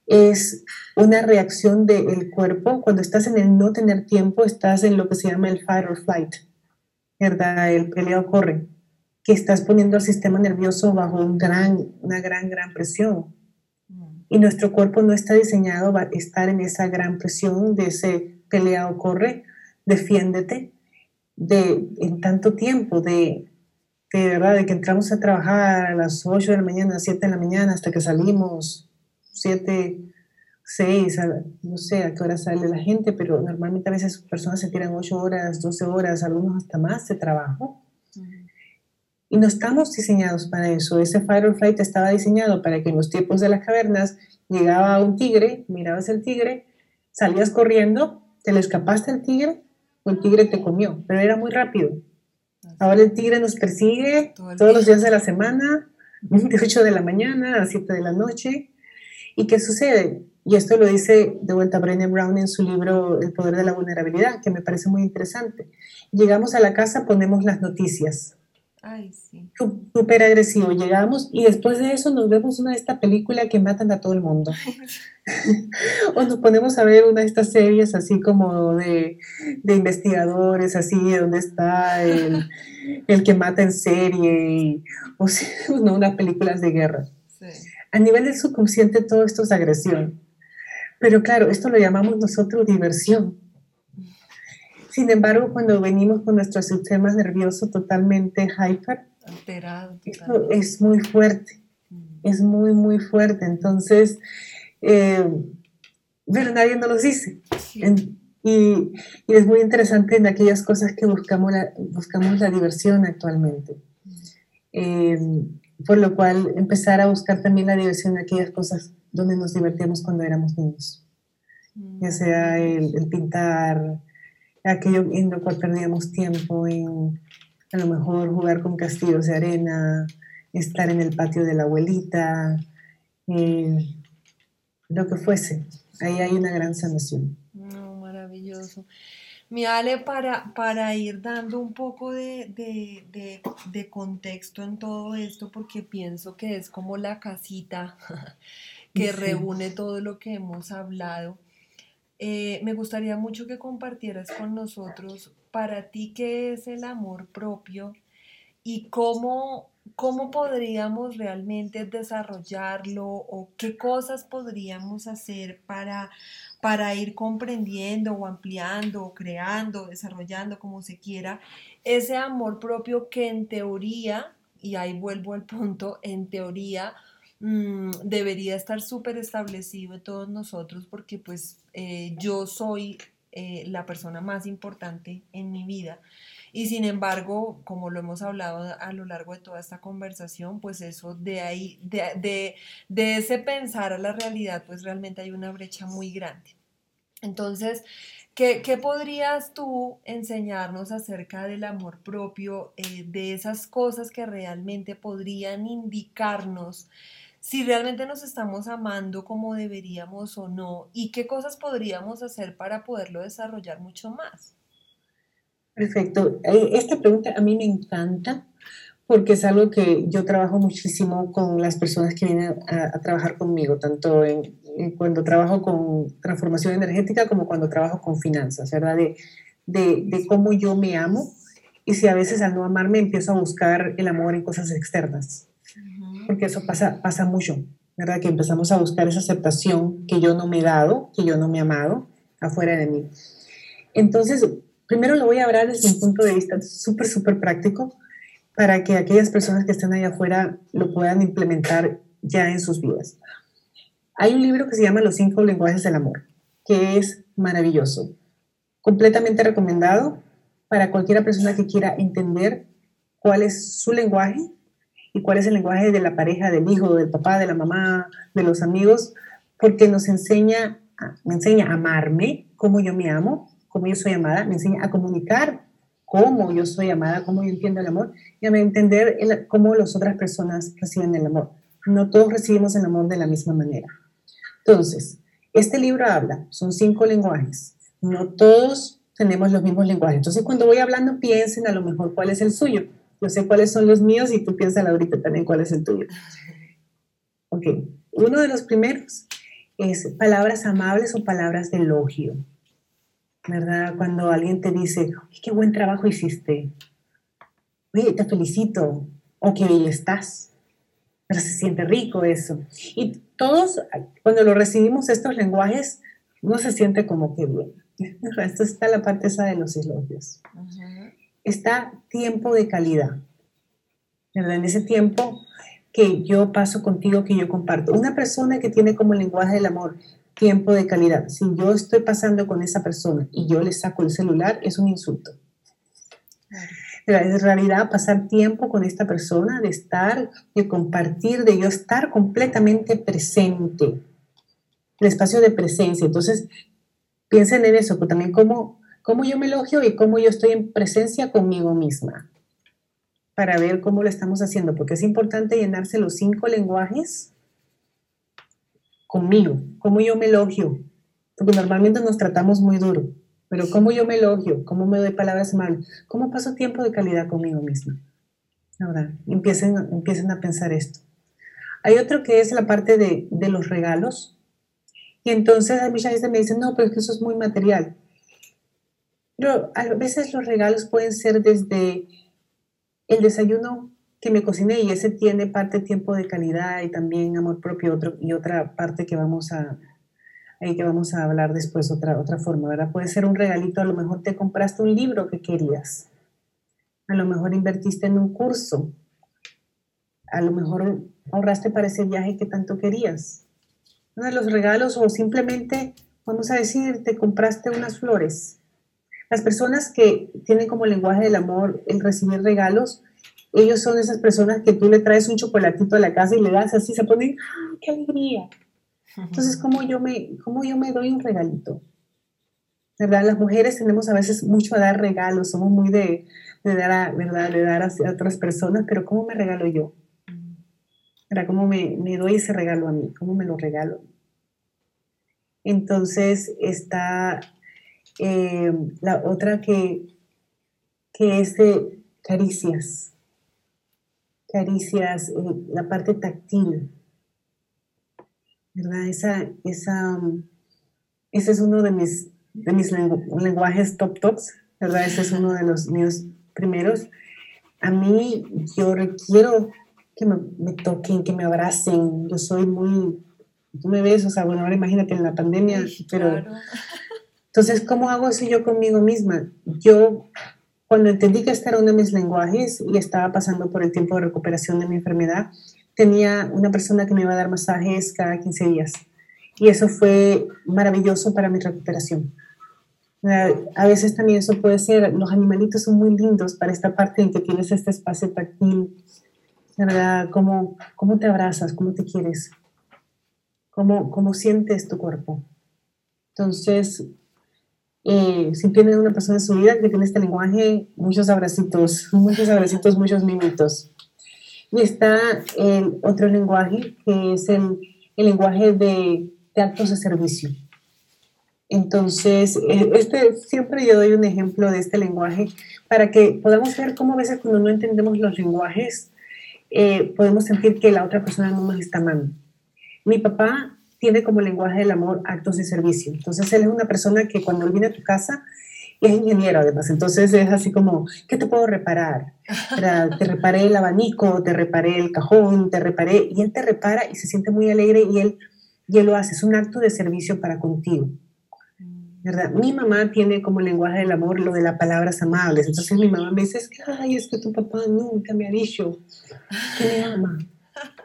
es una reacción del cuerpo. Cuando estás en el no tener tiempo, estás en lo que se llama el fight or flight, ¿verdad? El peleo corre, que estás poniendo al sistema nervioso bajo un gran, una gran, gran presión. Y nuestro cuerpo no está diseñado para estar en esa gran presión de ese pelea o corre, defiéndete, de, en tanto tiempo, de, de verdad, de que entramos a trabajar a las 8 de la mañana, a 7 de la mañana, hasta que salimos 7, 6, no sé a qué hora sale la gente, pero normalmente a veces personas se tiran 8 horas, 12 horas, algunos hasta más de trabajo. Y no estamos diseñados para eso. Ese fire or flight estaba diseñado para que en los tiempos de las cavernas llegaba un tigre, mirabas el tigre, salías corriendo, te le escapaste al tigre o el tigre te comió, pero era muy rápido. Ahora el tigre nos persigue todos los días de la semana, de 8 de la mañana a 7 de la noche. ¿Y qué sucede? Y esto lo dice de vuelta Brené Brown en su libro El poder de la vulnerabilidad, que me parece muy interesante. Llegamos a la casa, ponemos las noticias. Ay, sí. Súper agresivo. Llegamos y después de eso nos vemos una de esta película que matan a todo el mundo. o nos ponemos a ver una de estas series así como de, de investigadores, así, donde está el, el, que mata en serie, o sea, no, unas películas de guerra. A nivel del subconsciente todo esto es agresión. Pero claro, esto lo llamamos nosotros diversión. Sin embargo, cuando venimos con nuestro sistema nervioso totalmente hyper, alterado, esto es muy fuerte, mm. es muy, muy fuerte. Entonces, eh, pero nadie nos lo dice. y, es muy interesante en aquellas cosas que buscamos la, buscamos la diversión actualmente. Mm. Eh, por lo cual, empezar a buscar también la diversión en aquellas cosas donde nos divertíamos cuando éramos niños. Ya sea mm. el pintar, aquello en lo cual perdíamos tiempo, en a lo mejor jugar con castillos de arena, estar en el patio de la abuelita, eh, lo que fuese. Ahí hay una gran sanación. No, maravilloso. Mi Ale, para, para ir dando un poco de, de, de, contexto en todo esto, porque pienso que es como la casita que reúne todo lo que hemos hablado. Eh, me gustaría mucho que compartieras con nosotros para ti qué es el amor propio y cómo, cómo podríamos realmente desarrollarlo o qué cosas podríamos hacer para, para ir comprendiendo o ampliando o creando, desarrollando, como se quiera, ese amor propio que en teoría, y ahí vuelvo al punto, en teoría, Mm, debería estar súper establecido en todos nosotros porque pues eh, yo soy eh, la persona más importante en mi vida. Y sin embargo, como lo hemos hablado a lo largo de toda esta conversación, pues eso de ahí, de, de, de ese pensar a la realidad, pues realmente hay una brecha muy grande. Entonces, ¿Qué, ¿Qué, podrías tú enseñarnos acerca del amor propio, eh, de esas cosas que realmente podrían indicarnos si realmente nos estamos amando como deberíamos o no y qué cosas podríamos hacer para poderlo desarrollar mucho más. Perfecto. Eh, esta pregunta a mí me encanta porque es algo que yo trabajo muchísimo con las personas que vienen a, trabajar conmigo, tanto en, cuando trabajo con transformación energética como cuando trabajo con finanzas, ¿verdad? De, de, de cómo yo me amo y si a veces al no amarme empiezo a buscar el amor en cosas externas porque eso pasa, pasa mucho, ¿verdad? Que empezamos a buscar esa aceptación que yo no me he dado, que yo no me he amado afuera de mí. Entonces, primero lo voy a hablar desde un punto de vista súper, súper práctico para que aquellas personas que están ahí afuera lo puedan implementar ya en sus vidas. Hay un libro que se llama Los cinco lenguajes del amor, que es maravilloso, completamente recomendado para cualquier persona que quiera entender cuál es su lenguaje y cuál es el lenguaje de la pareja, del hijo, del papá, de la mamá, de los amigos, porque nos enseña, me enseña a amarme, cómo yo me amo, cómo yo soy amada, me enseña a comunicar cómo yo soy amada, cómo yo entiendo el amor y a entender cómo las otras personas reciben el amor. No todos recibimos el amor de la misma manera. Entonces, este libro habla, son cinco lenguajes. No todos tenemos los mismos lenguajes. Entonces, cuando voy hablando, piensen a lo mejor cuál es el suyo. Yo sé cuáles son los míos y tú piensas ahorita también cuál es el tuyo. Ok, uno de los primeros es palabras amables o palabras de elogio. ¿Verdad? Cuando alguien te dice, qué buen trabajo hiciste. Oye, te felicito. O qué bien estás. Pero se siente rico eso. Y todos, cuando lo recibimos estos lenguajes, no se siente como que bien. Esto está la parte esa de los elogios. Está tiempo de calidad. ¿Verdad? En ese tiempo que yo paso contigo, que yo comparto. Una persona que tiene como lenguaje del amor tiempo de calidad. Si yo estoy pasando con esa persona y yo le saco el celular, es un insulto. En realidad, pasar tiempo con esta persona, de estar, de compartir, de yo estar completamente presente. El espacio de presencia. Entonces, piensen en eso, pero también cómo, cómo yo me elogio y cómo yo estoy en presencia conmigo misma para ver cómo lo estamos haciendo, porque es importante llenarse los cinco lenguajes conmigo, cómo yo me elogio, porque normalmente nos tratamos muy duro, pero cómo yo me elogio, cómo me doy palabras amables, cómo paso tiempo de calidad conmigo misma. Ahora, empiecen, empiecen a pensar esto. Hay otro que es la parte de, de los regalos, y entonces a muchas veces me dicen, no, pero es que eso es muy material. Pero a veces los regalos pueden ser desde el desayuno que me cociné y ese tiene parte tiempo de calidad y también amor propio otro, y otra parte que vamos a ahí que vamos a hablar después otra otra forma, ¿verdad? Puede ser un regalito, a lo mejor te compraste un libro que querías. A lo mejor invertiste en un curso. A lo mejor ahorraste para ese viaje que tanto querías. Uno de los regalos o simplemente vamos a decir, te compraste unas flores las personas que tienen como lenguaje del amor el recibir regalos, ellos son esas personas que tú le traes un chocolatito a la casa y le das así, se ponen, ¡ah, qué alegría! Entonces, ¿cómo yo me, cómo yo me doy un regalito? ¿Verdad? Las mujeres tenemos a veces mucho a dar regalos, somos muy de, dar, a, ¿verdad? de dar a otras personas, pero ¿cómo me regalo yo? ¿Verdad? ¿Cómo me, me doy ese regalo a mí? ¿Cómo me lo regalo? Entonces está eh, la otra que, que es de caricias, caricias, eh, la parte táctil, ¿verdad? Esa, esa, ese es uno de mis, de mis lenguajes top tops, ¿verdad? Ese es uno de los míos primeros. A mí yo requiero que me, me toquen, que me abracen. Yo soy muy, tú me ves, o sea, bueno, ahora imagínate en la pandemia, pero entonces, ¿cómo hago eso yo conmigo misma? Yo, cuando entendí que este era uno de mis lenguajes y estaba pasando por el tiempo de recuperación de mi enfermedad, tenía una persona que me iba a dar masajes cada 15 días. Y eso fue maravilloso para mi recuperación. A veces también eso puede ser, los animalitos son muy lindos para esta parte en que tienes este espacio táctil, ¿verdad? ¿Cómo, cómo te abrazas? ¿Cómo te quieres? ¿Cómo, ¿Cómo sientes tu cuerpo? Entonces, eh, si tiene una persona en su vida que tiene este lenguaje, muchos abracitos, muchos abracitos, muchos mimitos. Y está el otro lenguaje, que es el, el lenguaje de, de, actos de servicio. Entonces, eh, este, siempre yo doy un ejemplo de este lenguaje para que podamos ver cómo a veces cuando no entendemos los lenguajes, eh, podemos sentir que la otra persona no nos está amando. Mi papá tiene como lenguaje del amor actos de servicio. Entonces él es una persona que cuando viene a tu casa, es ingeniero además, entonces es así como, ¿qué te puedo reparar? Te reparé el abanico, te reparé el cajón, te reparé, y él te repara y se siente muy alegre y él, y él lo hace, es un acto de servicio para contigo. ¿verdad? Mi mamá tiene como lenguaje del amor lo de las palabras amables, entonces mi mamá me dice, ay, es que tu papá nunca me ha dicho que me ama.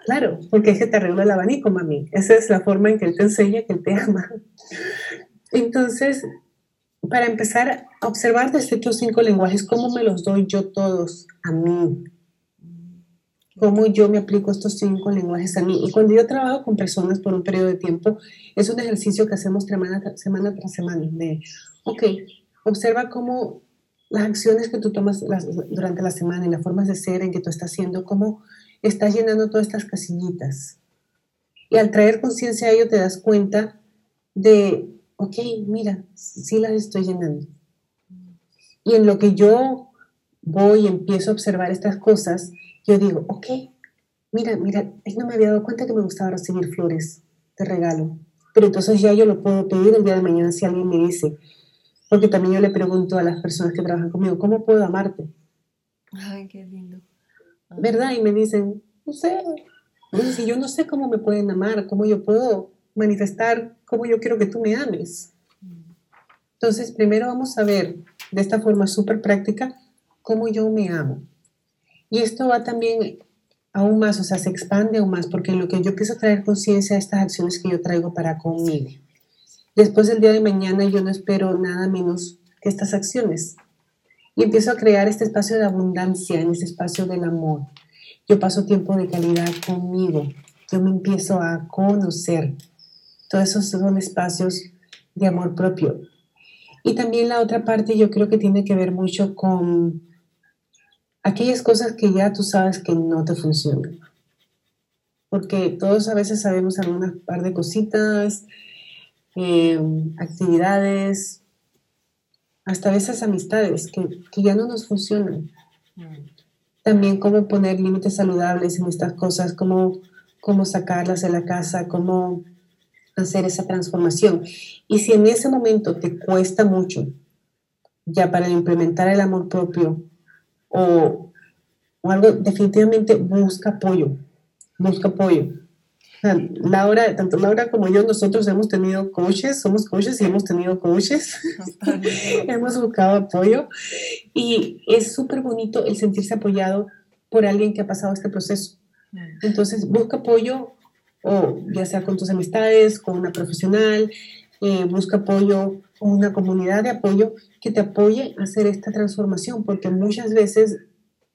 Claro, porque es que te arreglo el abanico, mami. Esa es la forma en que él te enseña que él te ama. Entonces, para empezar a observar desde estos cinco lenguajes, ¿cómo me los doy yo todos a mí? ¿Cómo yo me aplico estos cinco lenguajes a mí? Y cuando yo trabajo con personas por un periodo de tiempo, es un ejercicio que hacemos semana, semana tras semana, de, ok, observa cómo las acciones que tú tomas durante la semana y las formas de ser en que tú estás haciendo, cómo estás llenando todas estas casillitas. Y al traer conciencia a ello te das cuenta de, ok, mira, sí las estoy llenando. Y en lo que yo voy y empiezo a observar estas cosas, yo digo, ok, mira, mira, no me había dado cuenta que me gustaba recibir flores de regalo. Pero entonces ya yo lo puedo pedir el día de mañana si alguien me dice, porque también yo le pregunto a las personas que trabajan conmigo, ¿cómo puedo amarte? Ay, qué lindo. ¿Verdad? Y me dicen, no sé. yo no sé cómo me pueden amar, cómo yo puedo manifestar cómo yo quiero que tú me ames. Entonces, primero vamos a ver de esta forma súper práctica cómo yo me amo. Y esto va también aún más, o sea, se expande aún más, porque lo que yo empiezo traer conciencia a estas acciones que yo traigo para conmigo. Después del día de mañana yo no espero nada menos que estas acciones. Y empiezo a crear este espacio de abundancia, en este espacio del amor. Yo paso tiempo de calidad conmigo. Yo me empiezo a conocer. Todos esos son espacios de amor propio. Y también la otra parte yo creo que tiene que ver mucho con aquellas cosas que ya tú sabes que no te funcionan. Porque todos a veces sabemos algunas par de cositas, Em, actividades, hasta veces amistades que, que, ya no nos funcionan. También cómo poner límites saludables en estas cosas, cómo, cómo sacarlas de la casa, cómo hacer esa transformación. Y si en ese momento te cuesta mucho, ya para implementar el amor propio o, o algo, definitivamente busca apoyo, busca apoyo. Laura, tanto Laura como yo, nosotros hemos tenido coaches, somos coaches y hemos tenido coaches, hemos buscado apoyo. Y es súper bonito el sentirse apoyado por alguien que ha pasado este proceso. Entonces, busca apoyo, o ya sea con tus amistades, con una profesional, eh, busca apoyo una comunidad de apoyo que te apoye a hacer esta transformación, porque muchas veces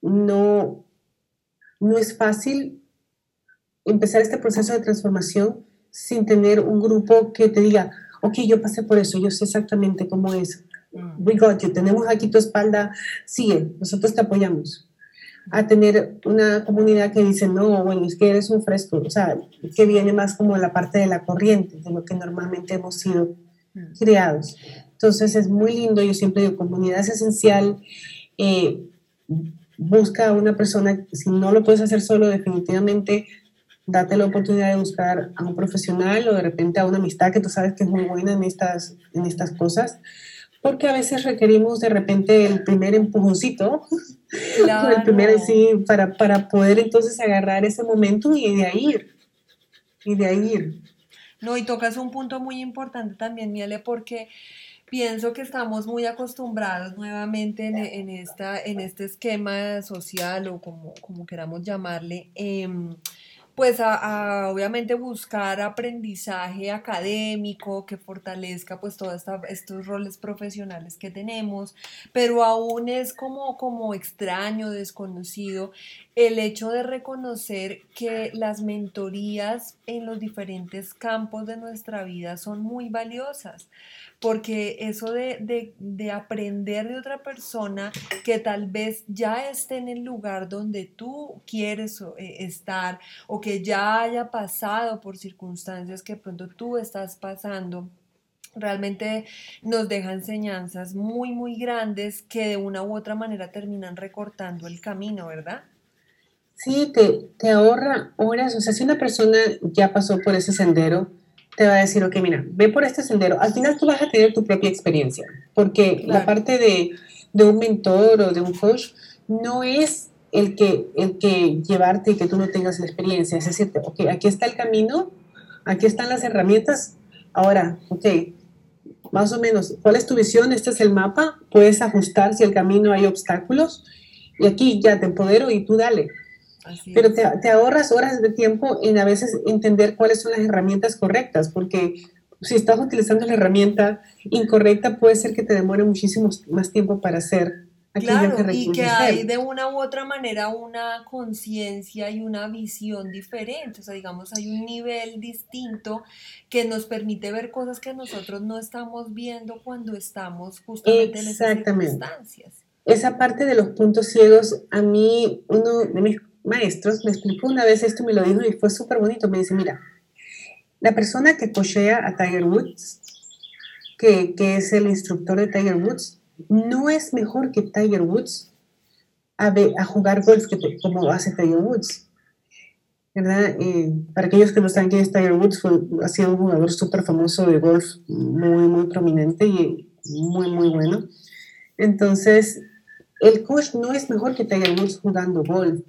no, no es fácil empezar este proceso de transformación sin tener un grupo que te diga, ok, yo pasé por eso, yo sé exactamente cómo es. Mm. We got you, tenemos aquí tu espalda, sigue, nosotros te apoyamos. A tener una comunidad que dice, no, bueno, es que eres un fresco, o sea, que viene más como la parte de la corriente, de lo que normalmente hemos sido mm. creados. Entonces es muy lindo, yo siempre digo, comunidad es esencial. Eh, busca a una persona, si no lo puedes hacer solo, definitivamente date la oportunidad de buscar a un profesional o de repente a una amistad que tú sabes que es muy buena en estas, en estas cosas, porque a veces requerimos de repente el primer empujoncito, el primer sí, para, para poder entonces agarrar ese momento y de ahí ir, y de ahí ir. No, y tocas un punto muy importante también, Miele, porque pienso que estamos muy acostumbrados nuevamente en, esta, en este esquema social o como, como queramos llamarle. Eh, pues a, obviamente buscar aprendizaje académico que fortalezca pues todos estos roles profesionales que tenemos, pero aún es como, como extraño, desconocido el hecho de reconocer que las mentorías en los diferentes campos de nuestra vida son muy valiosas porque eso de, aprender de otra persona que tal vez ya esté en el lugar donde tú quieres eh, estar o que ya haya pasado por circunstancias que pronto tú estás pasando, realmente nos deja enseñanzas muy, muy grandes que de una u otra manera terminan recortando el camino, ¿verdad? Sí, te, te ahorra horas. O sea, si una persona ya pasó por ese sendero, te va a decir, ok, mira, ve por este sendero. Al final tú vas a tener tu propia experiencia, porque la parte de, de, un mentor o de un coach no es el que, el que llevarte y que tú no tengas la experiencia. Es decir, ok, aquí está el camino, aquí están las herramientas. Ahora, ok, más o menos, ¿cuál es tu visión? Este es el mapa. Puedes ajustar si el camino hay obstáculos. Y aquí ya te empodero y tú dale. Pero te, te, ahorras horas de tiempo en a veces entender cuáles son las herramientas correctas, porque si estás utilizando la herramienta incorrecta, puede ser que te demore muchísimo más tiempo para hacer Claro, y que hay de una u otra manera una conciencia y una visión diferente, o sea, digamos, hay un nivel distinto que nos permite ver cosas que nosotros no estamos viendo cuando estamos justamente en esas circunstancias. Esa parte de los puntos ciegos, a mí uno de mis maestros me explicó una vez esto, me lo dijo y fue súper bonito, me dice, mira, la persona que cochea a Tiger Woods, que, es el instructor de Tiger Woods, no es mejor que Tiger Woods a, jugar golf como hace Tiger Woods. ¿verdad? Eh, para aquellos que no saben quién es Tiger Woods, ha sido un jugador súper famoso de golf, muy, muy prominente y muy, muy bueno. Entonces, el coach no es mejor que Tiger Woods jugando golf,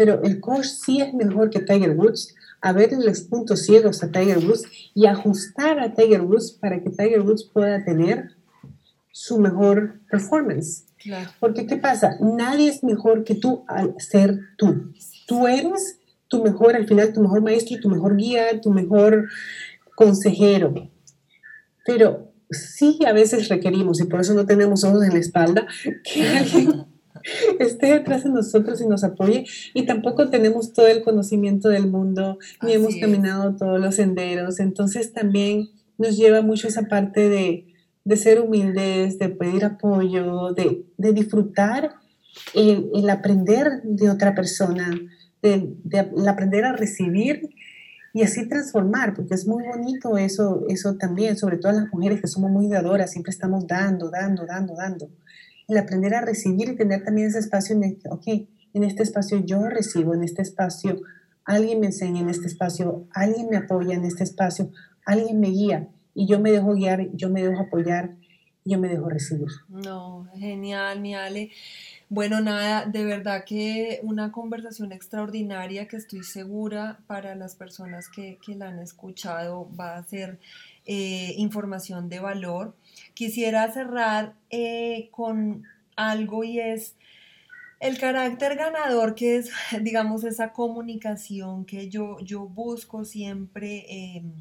pero el coach sí es mejor que Tiger Woods a ver los puntos ciegos a Tiger Woods y ajustar a Tiger Woods para que Tiger Woods pueda tener su mejor performance. Porque ¿qué pasa? Nadie es mejor que tú al ser tú. Tú eres tu mejor, al final, tu mejor maestro, tu mejor guía, tu mejor consejero. Pero sí a veces requerimos, y por eso no tenemos ojos en la espalda, que alguien esté detrás de nosotros y nos apoye. Y tampoco tenemos todo el conocimiento del mundo, ni hemos caminado todos los senderos. Entonces también nos lleva mucho esa parte de, de ser humildes, de pedir apoyo, de, disfrutar el, aprender de otra persona, de, aprender a recibir y así transformar, porque es muy bonito eso, eso también, sobre todo las mujeres que somos muy dadoras, siempre estamos dando, dando, dando, dando. Aprender a recibir y tener también ese espacio en el ok, en este espacio yo recibo, en este espacio alguien me enseña, en este espacio alguien me apoya, en este espacio alguien me guía y yo me dejo guiar, yo me dejo apoyar, yo me dejo recibir. No, genial, mi Ale. Bueno, nada, de verdad que una conversación extraordinaria que estoy segura para las personas que, la han escuchado va a ser eh, información de valor. Quisiera cerrar eh, con algo y es el carácter ganador, que es, digamos, esa comunicación que yo, yo busco siempre em,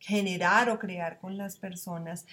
generar o crear con las personas,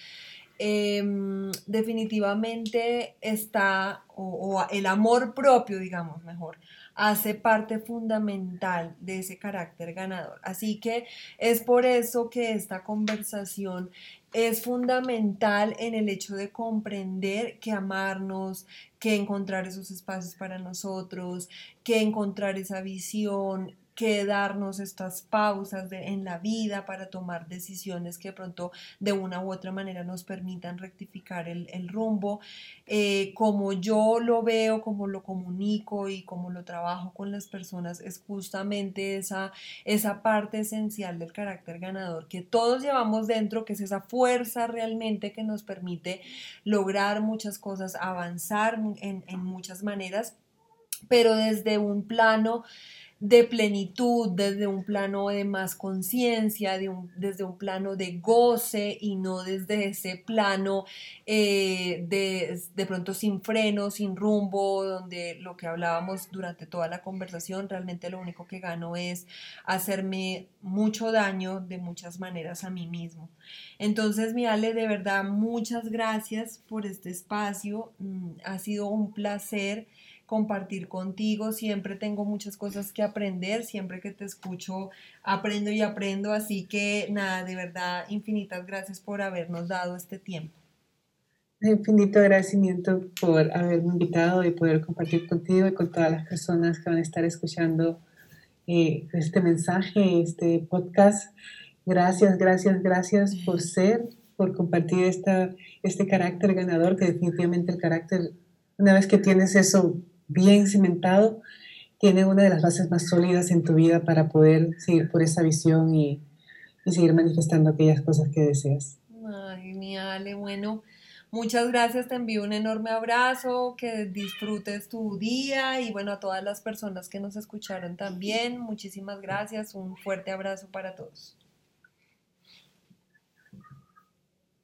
em, definitivamente está, o, el amor propio, digamos mejor, hace parte fundamental de ese carácter ganador. Así que es por eso que esta conversación es fundamental en el hecho de comprender que amarnos, que encontrar esos espacios para nosotros, que encontrar esa visión, que darnos estas pausas en la vida para tomar decisiones que pronto de una u otra manera nos permitan rectificar el, rumbo. Eh, como yo lo veo, como lo comunico y como lo trabajo con las personas, es justamente esa, esa parte esencial del carácter ganador que todos llevamos dentro, que es esa fuerza realmente que nos permite lograr muchas cosas, avanzar en muchas maneras, pero desde un plano de plenitud, desde un plano de más conciencia, de desde un plano de goce y no desde ese plano eh, de, de pronto sin freno, sin rumbo, donde lo que hablábamos durante toda la conversación, realmente lo único que gano es hacerme mucho daño de muchas maneras a mí mismo. Entonces, mi Ale, de verdad, muchas gracias por este espacio. Mm, ha sido un placer compartir contigo. Siempre tengo muchas cosas que aprender, siempre que te escucho aprendo y aprendo, así que nada, de verdad, infinitas gracias por habernos dado este tiempo. Infinito agradecimiento por haberme invitado y poder compartir contigo y con todas las personas que van a estar escuchando eh, este mensaje, este podcast. Gracias, gracias, gracias por ser, por compartir esta, este carácter ganador, que definitivamente el carácter, una vez que tienes eso bien cimentado, tiene una de las bases más sólidas en tu vida para poder seguir por esa visión y, seguir manifestando aquellas cosas que deseas. Ay, mi Ale, bueno, muchas gracias, te envío un enorme abrazo, que disfrutes tu día y bueno, a todas las personas que nos escucharon también, muchísimas gracias, un fuerte abrazo para todos.